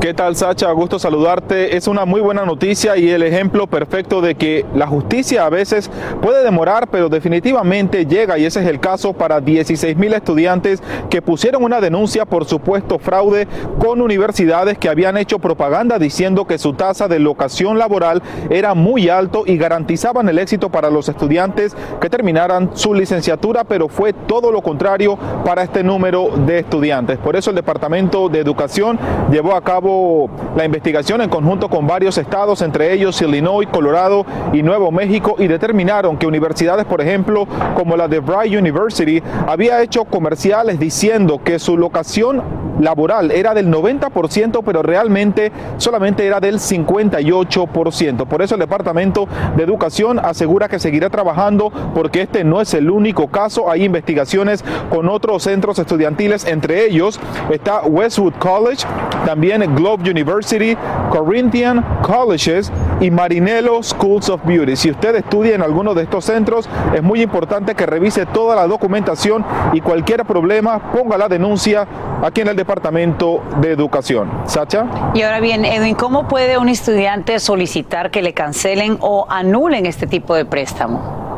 ¿Qué tal, Sacha? Gusto saludarte. Es una muy buena noticia y el ejemplo perfecto de que la justicia a veces puede demorar, pero definitivamente llega y ese es el caso para 16 mil estudiantes que pusieron una denuncia por supuesto fraude con universidades que habían hecho propaganda diciendo que su tasa de locación laboral era muy alto y garantizaban el éxito para los estudiantes que terminaran su licenciatura, pero fue todo lo contrario para este número de estudiantes. Por eso el Departamento de Educación llevó a cabo la investigación en conjunto con varios estados, entre ellos Illinois, Colorado y Nuevo México, y determinaron que universidades, por ejemplo, como la de Bry University, había hecho comerciales diciendo que su locación laboral era del 90%, pero realmente solamente era del 58%. Por eso el Departamento de Educación asegura que seguirá trabajando porque este no es el único caso. Hay investigaciones con otros centros estudiantiles, entre ellos está Westwood College, también Globe University, Corinthian Colleges y Marinello Schools of Beauty. Si usted estudia en alguno de estos centros, es muy importante que revise toda la documentación y cualquier problema ponga la denuncia aquí en el Departamento de Educación. Sacha. Y ahora bien, Edwin, ¿cómo puede un estudiante solicitar que le cancelen o anulen este tipo de préstamo?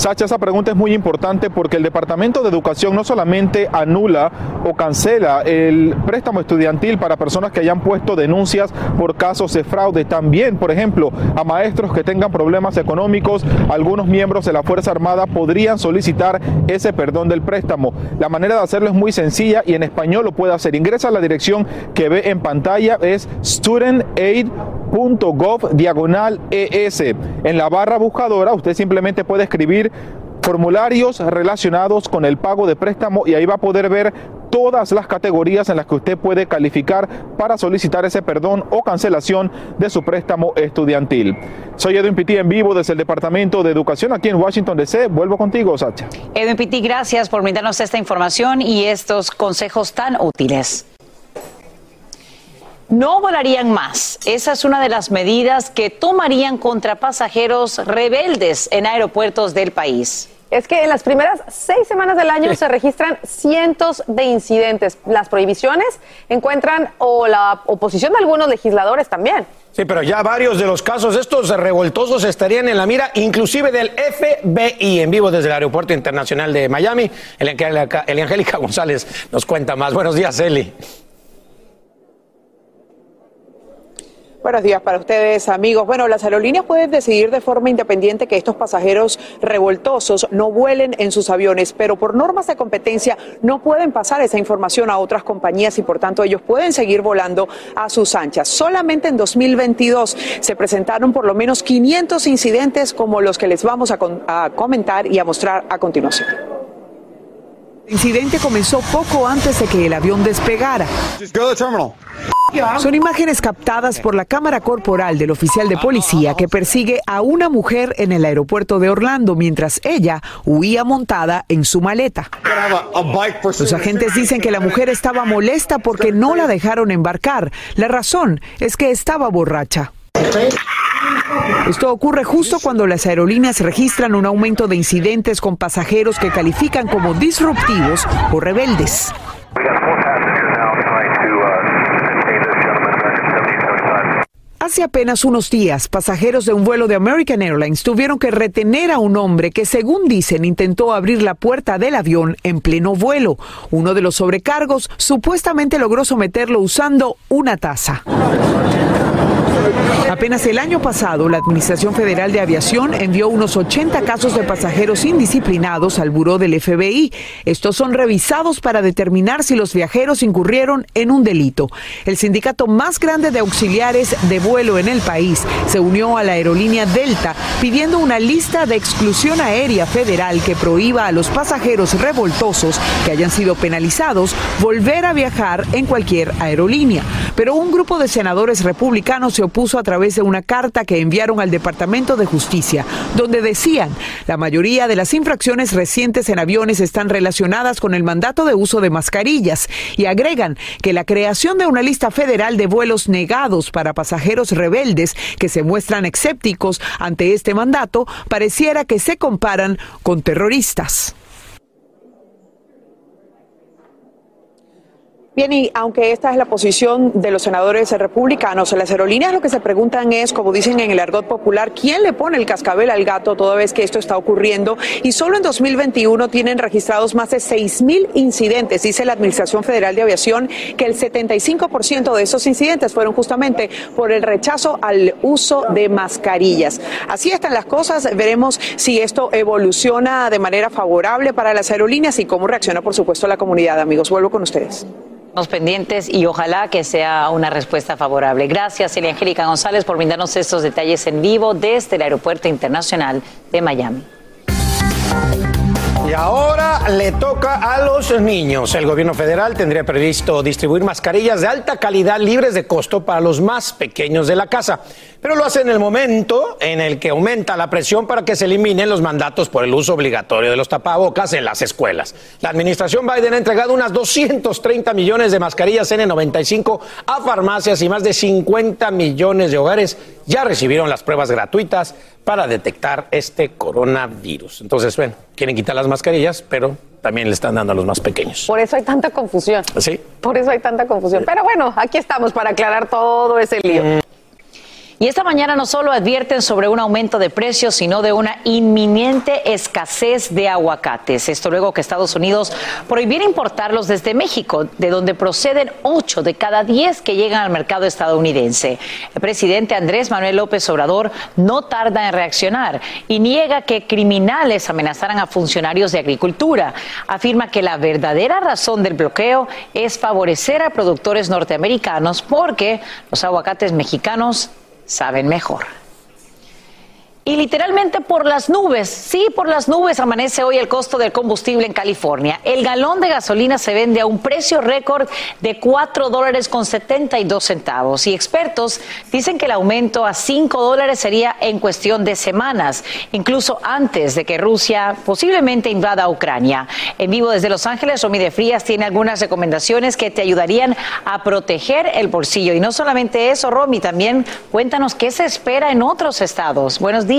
Sacha, esa pregunta es muy importante porque el Departamento de Educación no solamente anula o cancela el préstamo estudiantil para personas que hayan puesto denuncias por casos de fraude, también, por ejemplo, a maestros que tengan problemas económicos, algunos miembros de la Fuerza Armada podrían solicitar ese perdón del préstamo. La manera de hacerlo es muy sencilla y en español lo puede hacer. Ingresa a la dirección que ve en pantalla, es studentaid.gov diagonal ES. En la barra buscadora usted simplemente puede escribir formularios relacionados con el pago de préstamo y ahí va a poder ver todas las categorías en las que usted puede calificar para solicitar ese perdón o cancelación de su préstamo estudiantil. Soy Edwin Pitti en vivo desde el Departamento de Educación aquí en Washington DC. Vuelvo contigo, Sacha. Edwin Pitti, gracias por brindarnos esta información y estos consejos tan útiles. No volarían más. Esa es una de las medidas que tomarían contra pasajeros rebeldes en aeropuertos del país. Es que en las primeras seis semanas del año se registran cientos de incidentes. Las prohibiciones encuentran o la oposición de algunos legisladores también. Sí, pero ya varios de los casos estos revoltosos estarían en la mira, inclusive del FBI, en vivo desde el Aeropuerto Internacional de Miami. Eliangélica González nos cuenta más. Buenos días, Eli. Buenos días para ustedes, amigos. Bueno, las aerolíneas pueden decidir de forma independiente que estos pasajeros revoltosos no vuelen en sus aviones, pero por normas de competencia no pueden pasar esa información a otras compañías y por tanto ellos pueden seguir volando a sus anchas. Solamente en 2022 se presentaron por lo menos 500 incidentes como los que les vamos a, a comentar y a mostrar a continuación. El incidente comenzó poco antes de que el avión despegara. Son imágenes captadas por la cámara corporal del oficial de policía que persigue a una mujer en el aeropuerto de Orlando mientras ella huía montada en su maleta. Los agentes dicen que la mujer estaba molesta porque no la dejaron embarcar. La razón es que estaba borracha. Esto ocurre justo cuando las aerolíneas registran un aumento de incidentes con pasajeros que califican como disruptivos o rebeldes. Hace apenas unos días, pasajeros de un vuelo de American Airlines tuvieron que retener a un hombre que, según dicen, intentó abrir la puerta del avión en pleno vuelo. Uno de los sobrecargos supuestamente logró someterlo usando una taza. Apenas el año pasado, la Administración Federal de Aviación envió unos 80 casos de pasajeros indisciplinados al buró del FBI. Estos son revisados para determinar si los viajeros incurrieron en un delito. El sindicato más grande de auxiliares de vuelo en el país se unió a la aerolínea Delta pidiendo una lista de exclusión aérea federal que prohíba a los pasajeros revoltosos que hayan sido penalizados volver a viajar en cualquier aerolínea. Pero un grupo de senadores republicanos se opuso a través de una carta que enviaron al Departamento de Justicia, donde decían la mayoría de las infracciones recientes en aviones están relacionadas con el mandato de uso de mascarillas y agregan que la creación de una lista federal de vuelos negados para pasajeros rebeldes que se muestran escépticos ante este mandato pareciera que se comparan con terroristas. Bien, y aunque esta es la posición de los senadores republicanos, las aerolíneas lo que se preguntan es, como dicen en el argot popular, ¿quién le pone el cascabel al gato toda vez que esto está ocurriendo? Y solo en 2021 tienen registrados más de 6 mil incidentes. Dice la Administración Federal de Aviación que el 75% de esos incidentes fueron justamente por el rechazo al uso de mascarillas. Así están las cosas. Veremos si esto evoluciona de manera favorable para las aerolíneas y cómo reacciona, por supuesto, la comunidad. Amigos, vuelvo con ustedes. Estamos pendientes y ojalá que sea una respuesta favorable. Gracias, Elia Angélica González, por brindarnos estos detalles en vivo desde el Aeropuerto Internacional de Miami. Y ahora le toca a los niños. El gobierno federal tendría previsto distribuir mascarillas de alta calidad libres de costo para los más pequeños de la casa. Pero lo hace en el momento en el que aumenta la presión para que se eliminen los mandatos por el uso obligatorio de los tapabocas en las escuelas. La administración Biden ha entregado unas 230 millones de mascarillas N95 a farmacias y más de 50 millones de hogares ya recibieron las pruebas gratuitas para detectar este coronavirus. Entonces, ven, quieren quitar las mascarillas, pero también le están dando a los más pequeños. Por eso hay tanta confusión. Sí. Por eso hay tanta confusión. Pero bueno, aquí estamos para aclarar todo ese lío. Y esta mañana no solo advierten sobre un aumento de precios, sino de una inminente escasez de aguacates. Esto luego que Estados Unidos prohibiera importarlos desde México, de donde proceden 8 de cada 10 que llegan al mercado estadounidense. El presidente Andrés Manuel López Obrador no tarda en reaccionar y niega que criminales amenazaran a funcionarios de agricultura. Afirma que la verdadera razón del bloqueo es favorecer a productores norteamericanos porque los aguacates mexicanos saben mejor. Y literalmente por las nubes, sí, por las nubes amanece hoy el costo del combustible en California. El galón de gasolina se vende a un precio récord de 4 dólares con 72 centavos. Y expertos dicen que el aumento a 5 dólares sería en cuestión de semanas, incluso antes de que Rusia posiblemente invada Ucrania. En vivo desde Los Ángeles, Romy de Frías tiene algunas recomendaciones que te ayudarían a proteger el bolsillo. Y no solamente eso, Romy, también cuéntanos qué se espera en otros estados. Buenos días.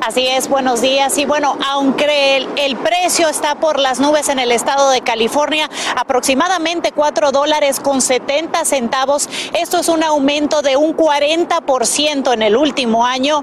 Así es, buenos días. Y bueno, aunque el, el, precio está por las nubes en el estado de California, aproximadamente 4 dólares con 70 centavos, esto es un aumento de un 40% en el último año.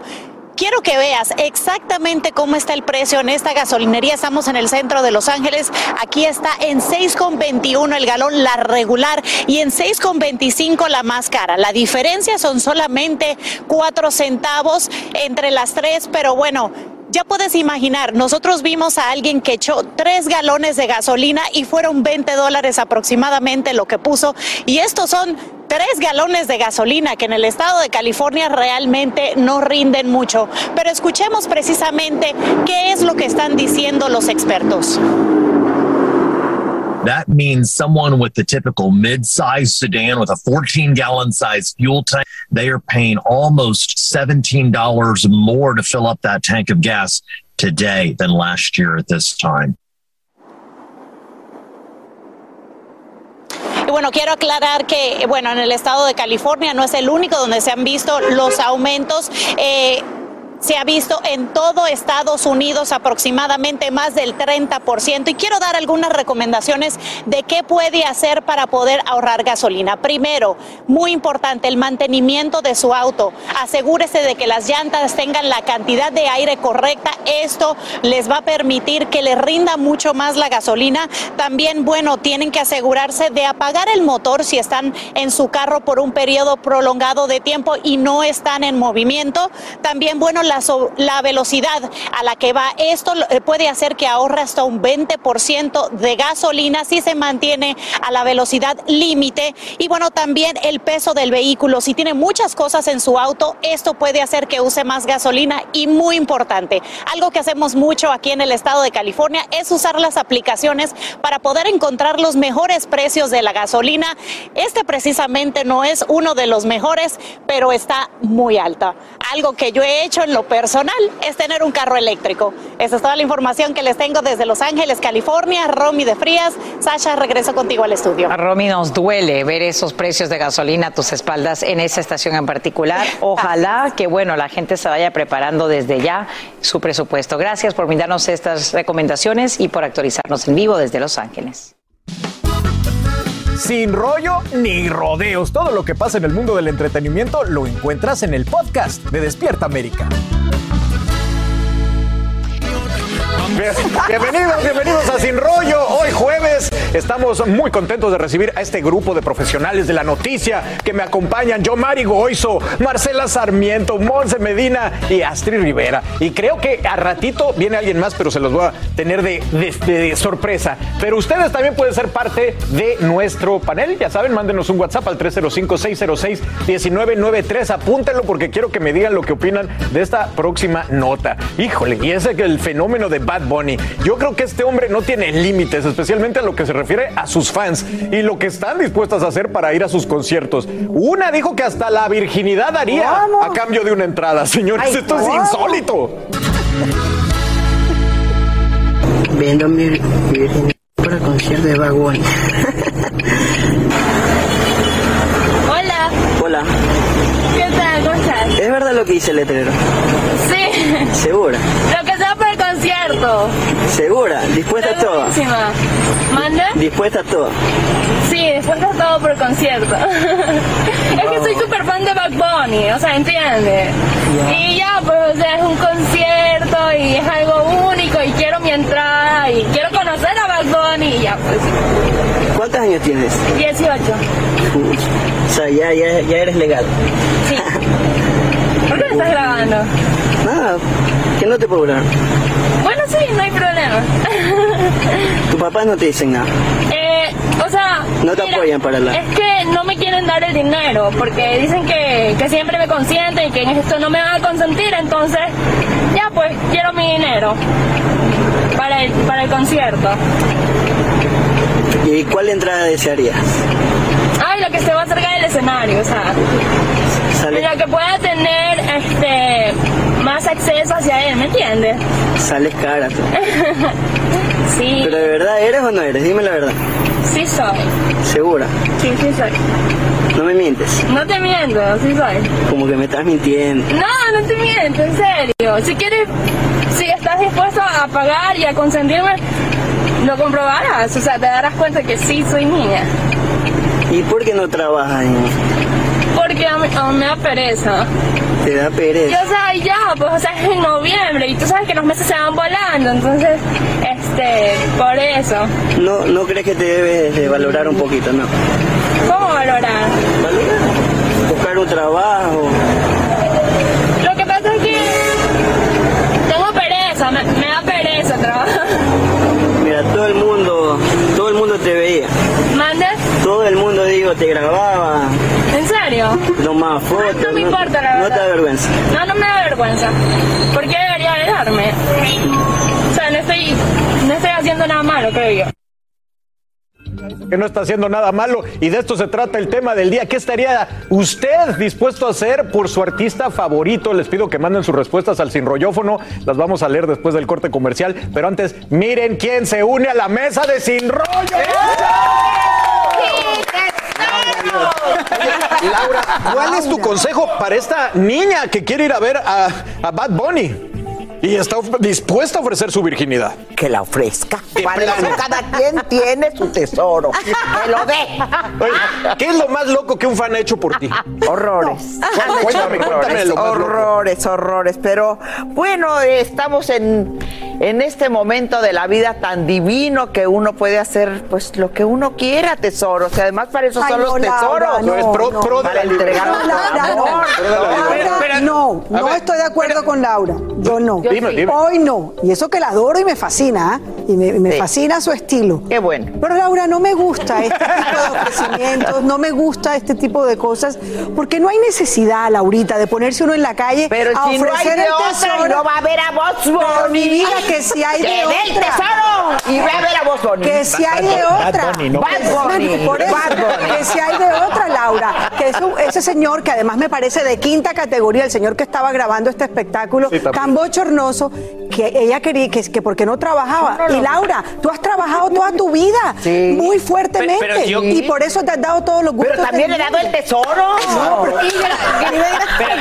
Quiero que veas exactamente cómo está el precio en esta gasolinería. Estamos en el centro de Los Ángeles. Aquí está en 6,21 el galón, la regular, y en 6,25 la más cara. La diferencia son solamente 4 centavos entre las tres, pero bueno, ya puedes imaginar, nosotros vimos a alguien que echó tres galones de gasolina y fueron 20 dólares aproximadamente lo que puso. Y estos son tres galones de gasolina que en el estado de California realmente no rinden mucho. Pero escuchemos precisamente qué es lo que están diciendo los expertos. That means someone with the typical mid-sized sedan with a 14-gallon size fuel tank, they are paying almost $17 more to fill up that tank of gas today than last year at this time. Bueno, quiero aclarar que, bueno, en el estado de California no es el único donde se han visto los aumentos. Eh, se ha visto en todo Estados Unidos aproximadamente más del 30%. Y quiero dar algunas recomendaciones de qué puede hacer para poder ahorrar gasolina. Primero, muy importante, el mantenimiento de su auto. Asegúrese de que las llantas tengan la cantidad de aire correcta. Esto les va a permitir que les rinda mucho más la gasolina. También, bueno, tienen que asegurarse de apagar el motor si están en su carro por un periodo prolongado de tiempo y no están en movimiento. También, bueno, la la, velocidad a la que va. Esto puede hacer que ahorre hasta un 20% de gasolina si se mantiene a la velocidad límite. Y bueno, también el peso del vehículo. Si tiene muchas cosas en su auto, esto puede hacer que use más gasolina. Y muy importante, algo que hacemos mucho aquí en el estado de California es usar las aplicaciones para poder encontrar los mejores precios de la gasolina. Este precisamente no es uno de los mejores, pero está muy alta. Algo que yo he hecho en lo personal es tener un carro eléctrico. Esa es toda la información que les tengo desde Los Ángeles, California. Romy de Frías. Sasha, regreso contigo al estudio. Romy, nos duele ver esos precios de gasolina a tus espaldas en esa estación en particular. Ojalá que, bueno, la gente se vaya preparando desde ya su presupuesto. Gracias por brindarnos estas recomendaciones y por actualizarnos en vivo desde Los Ángeles. Sin rollo ni rodeos, todo lo que pasa en el mundo del entretenimiento lo encuentras en el podcast de Despierta América. Bienvenidos, bienvenidos a Sin Rollo. Hoy jueves estamos muy contentos de recibir a este grupo de profesionales de la noticia que me acompañan. Yo, Mari Goizo, Marcela Sarmiento, Monse Medina y Astrid Rivera. Y creo que a ratito viene alguien más, pero se los voy a tener de, de, sorpresa. Pero ustedes también pueden ser parte de nuestro panel. Ya saben, mándenos un WhatsApp al 305-606-1993. Apúntenlo porque quiero que me digan lo que opinan de esta próxima nota. Híjole, y ese que el fenómeno de Bad Bunny. Yo creo que este hombre no tiene límites, especialmente a lo que se refiere a sus fans y lo que están dispuestas a hacer para ir a sus conciertos. Una dijo que hasta la virginidad daría a cambio de una entrada. Señores, Ay, esto es ¿cómo? insólito. Vendo mi, mi virginidad para el concierto de Bad Bunny. Hola, Hola, ¿qué tal? ¿Cómo estás? ¿es verdad lo que dice el letrero? Sí, ¿Segura? lo que sea concierto. ¿Segura? ¿Dispuesta a todo? Buenísima. ¿Manda? ¿Dispuesta a todo? Sí, después de todo por concierto. es que soy súper fan de Bad Bunny, o sea, ¿entiendes? Y ya, pues, o sea, es un concierto y es algo único y quiero mi entrada y quiero conocer a Bad Bunny y ya, pues. ¿Cuántos años tienes? 18. O sea, ya, ya, ya eres legal. Sí. ¿Por qué me estás grabando? Nada, que no te puedo grabar. Bueno, sí, no hay problema. Tu papá no te dicen nada. Eh, o sea... No te apoyan para la- Es que no me quieren dar el dinero, porque dicen que, que siempre me consienten y que en esto no me van a consentir, entonces, ya pues, quiero mi dinero para el, para el concierto. ¿Y cuál entrada desearías? Ay, lo que se va cerca del escenario, o sea, La que pueda tener este más acceso hacia él, ¿me entiendes? Sales cara. tú. sí, ¿Pero de verdad eres o no eres? Dime la verdad. sí soy, ¿Segura? sí, sí soy. No me mientes. No te miento, sí soy. Como que me estás mintiendo. No, no te miento, en serio. Si quieres, si estás dispuesto a pagar y a consentirme, lo comprobarás. O sea, te darás cuenta que sí soy niña. ¿Y por qué no trabajas? en- Porque a mí, a mí me da pereza. Te da pereza. o sea, ya, pues, o sea, es en noviembre y tú sabes que los meses se van volando, entonces, este, por eso. No, ¿No crees que te debes de valorar un poquito? No. ¿Cómo valorar? Buscar un trabajo. Lo que pasa es que tengo pereza, me, me da pereza trabajar. Mira, todo el mundo, todo el mundo te veía. ¿Mandes? Todo el mundo, digo, te grababa, ¿En serio? tomaba fotos. No me importa, la No verdad. te da vergüenza. No, no me da vergüenza. ¿Por qué debería de darme? O sea, no estoy, no estoy haciendo nada malo, creo yo. que no está haciendo nada malo y de esto se trata el tema del día. ¿Qué estaría usted dispuesto a hacer por su artista favorito? Les pido que manden sus respuestas al sinrollófono. Las vamos a leer después del corte comercial. Pero antes, miren quién se une a la mesa de Sin Rollo. Laura, ¿cuál es tu consejo para esta niña que quiere ir a ver a, a Bad Bunny? Y está dispuesta a ofrecer su virginidad. Que la ofrezca. Cada quien tiene su tesoro. Que lo dé. Oye, ¿Qué es lo más loco que un fan ha hecho por ti? Horrores. Cuéntame, cuéntame, cuéntame lo más loco. horrores, horrores. Pero bueno, estamos en, en este momento de la vida tan divino que uno puede hacer pues lo que uno quiera, tesoros. Y además para eso Ay, son no, los Laura, tesoros. no, No, es pro- no. pro de para la entregar No, no. Laura, no, no estoy de acuerdo con Laura. Yo no. Yo Dime, sí. dime. Hoy no. Y eso que la adoro y me fascina. ¿ah? Y me, me fascina su estilo. Qué bueno. Pero Laura, no me gusta este tipo de ofrecimientos, no me gusta este tipo de cosas, porque no hay necesidad, Laurita, de ponerse uno en la calle Pero a si no hay ofrecer de el otra, tesoro. y no va a ver a Bunny. mi vida, que si hay de otra. tesoro y ve a ver a. Que si hay de Bad otra. Bunny, no. Que- Bad Bunny. Por eso, Bad Bunny. que si hay de otra, Laura. Que eso- ese señor, que además me parece de quinta categoría, el señor que estaba grabando este espectáculo, Sí, tan bochornoso, poderoso que ella quería, que, que porque no trabajaba. No, no, y. Laura, tú has trabajado toda tu vida, muy fuertemente, Pero- pero yo- y por eso te has dado todos los gustos. Pero también he dado el tesoro. No, pero-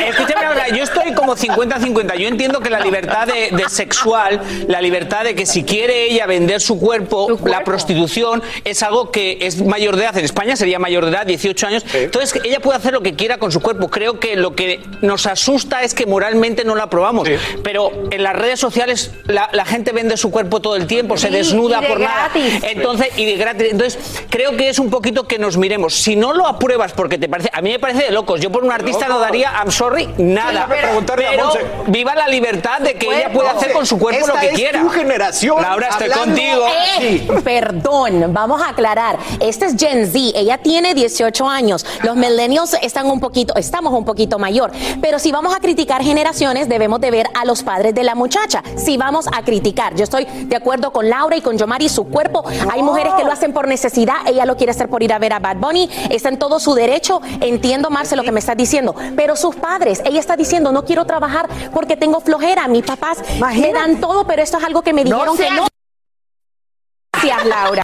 escúchame ahora, yo estoy como 50-50. Yo entiendo que la libertad de, de sexual, la libertad de que si quiere ella vender su cuerpo, la prostitución es algo que es mayor de edad. En España sería mayor de edad, 18 años. Entonces ella puede hacer lo que quiera con su cuerpo. Creo que lo que nos asusta es que moralmente no la aprobamos. Pero en las redes sociales la, la gente vende su cuerpo todo el tiempo, se Sí, desnuda y de por nada. gratis. Entonces, y de gratis. Entonces, creo que es un poquito que nos miremos. Si no lo apruebas porque te parece, a mí me parece de locos. Yo por un artista no daría, I'm sorry, nada. Sí, pero- pero viva la libertad de que ella pueda hacer con su cuerpo esta lo que es quiera. tu generación Laura, estoy hablando- contigo. Eh, Perdón, vamos a aclarar. Este es Gen Z, ella tiene 18 años. Los millennials están un poquito, estamos un poquito mayor. Pero si vamos a criticar generaciones, debemos de ver a los padres de la muchacha. Si vamos a criticar, yo estoy de acuerdo con Laura y con Yomari, su cuerpo. Hay mujeres que lo hacen por necesidad, ella lo quiere hacer por ir a ver a Bad Bunny, está en todo su derecho. Entiendo, Marce, lo que me estás diciendo. Pero sus padres, ella está diciendo, no quiero trabajar porque tengo flojera. Mis papás me dan todo, pero esto es algo que me No dijeron que no. Gracias, Laura.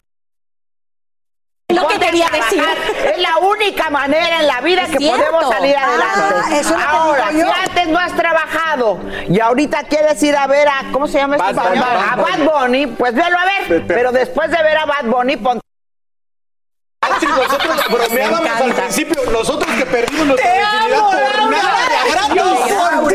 Lo que quería decir. Es la única manera en la vida Es que cierto. podemos salir adelante. Ah, eso es lo que Ahora, si antes no has trabajado y ahorita quieres ir a ver a, ¿cómo se llama este Bad señor? Bunny. A Bad Bunny, pues velo a ver. Pero después de ver a Bad Bunny, ponte Sí, nosotros bromeábamos al principio, nosotros que perdimos nuestra virginidad por nada de a gratis. Por ti,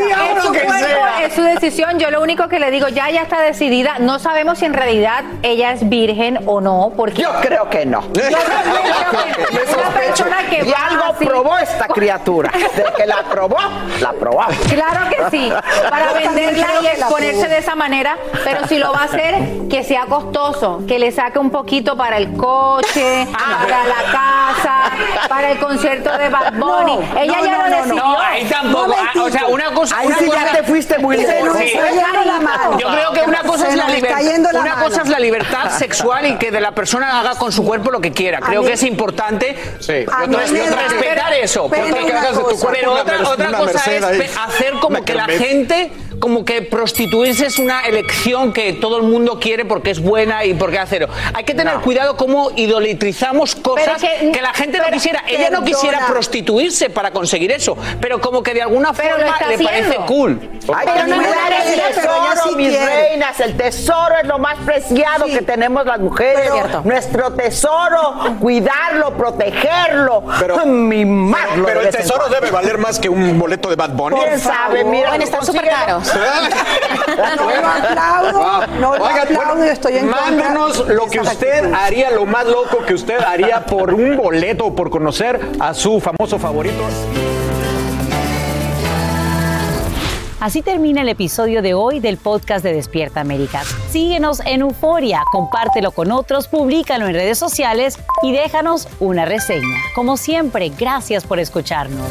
Es su decisión. Yo lo único que le digo, ya ya está decidida. No sabemos si en realidad ella es virgen o no, porque Yo creo que no. Yo creo que es una persona que Y va algo así. probó esta criatura. De que la probó, la probó. Claro que sí, para venderla y exponerse de esa manera, pero si lo va a hacer, que sea costoso, que le saque un poquito para el coche, para la casa, para el concierto de Bad Bunny. Ella ya lo decidió. No, ahí tampoco. Ah, O sea, una cosa. Ahí una sí cosa- ya te fuiste muy Yo creo que una cosa es la libertad. Una cosa es la libertad sexual y que de la persona haga con su cuerpo lo que quiera. Creo que es importante respetar eso. pero otra, cosa es hacer como que la gente, como que prostituirse es una elección que todo el mundo quiere porque es buena y porque hacerlo. Hay que tener cuidado cómo idolatrizamos cosas que- que, la gente no pero- quisiera. Ella no perdona. quisiera prostituirse para conseguir eso, pero como que de alguna Pero forma le parece haciendo. cool. Hay Pero que no me cuidar da el pero ella tesoro, sí mis quiere. reinas. El tesoro es lo más preciado que tenemos las mujeres. Nuestro tesoro, cuidarlo, protegerlo, Pero- mimarlo. Pero de el tesoro debe valer más que un boleto de Bad Bunny. ¿Quién sabe? Mira, Bueno, están súper caros. No lo aplaudo, no lo aplaudo, bueno, estoy en Mándenos de lo que usted haría, lo más loco que usted haría por un boleto o por conocer a su famoso favorito. Así termina el episodio de hoy del podcast de Despierta América. Síguenos en Euforia, compártelo con otros, públicalo en redes sociales y déjanos una reseña. Como siempre, gracias por escucharnos.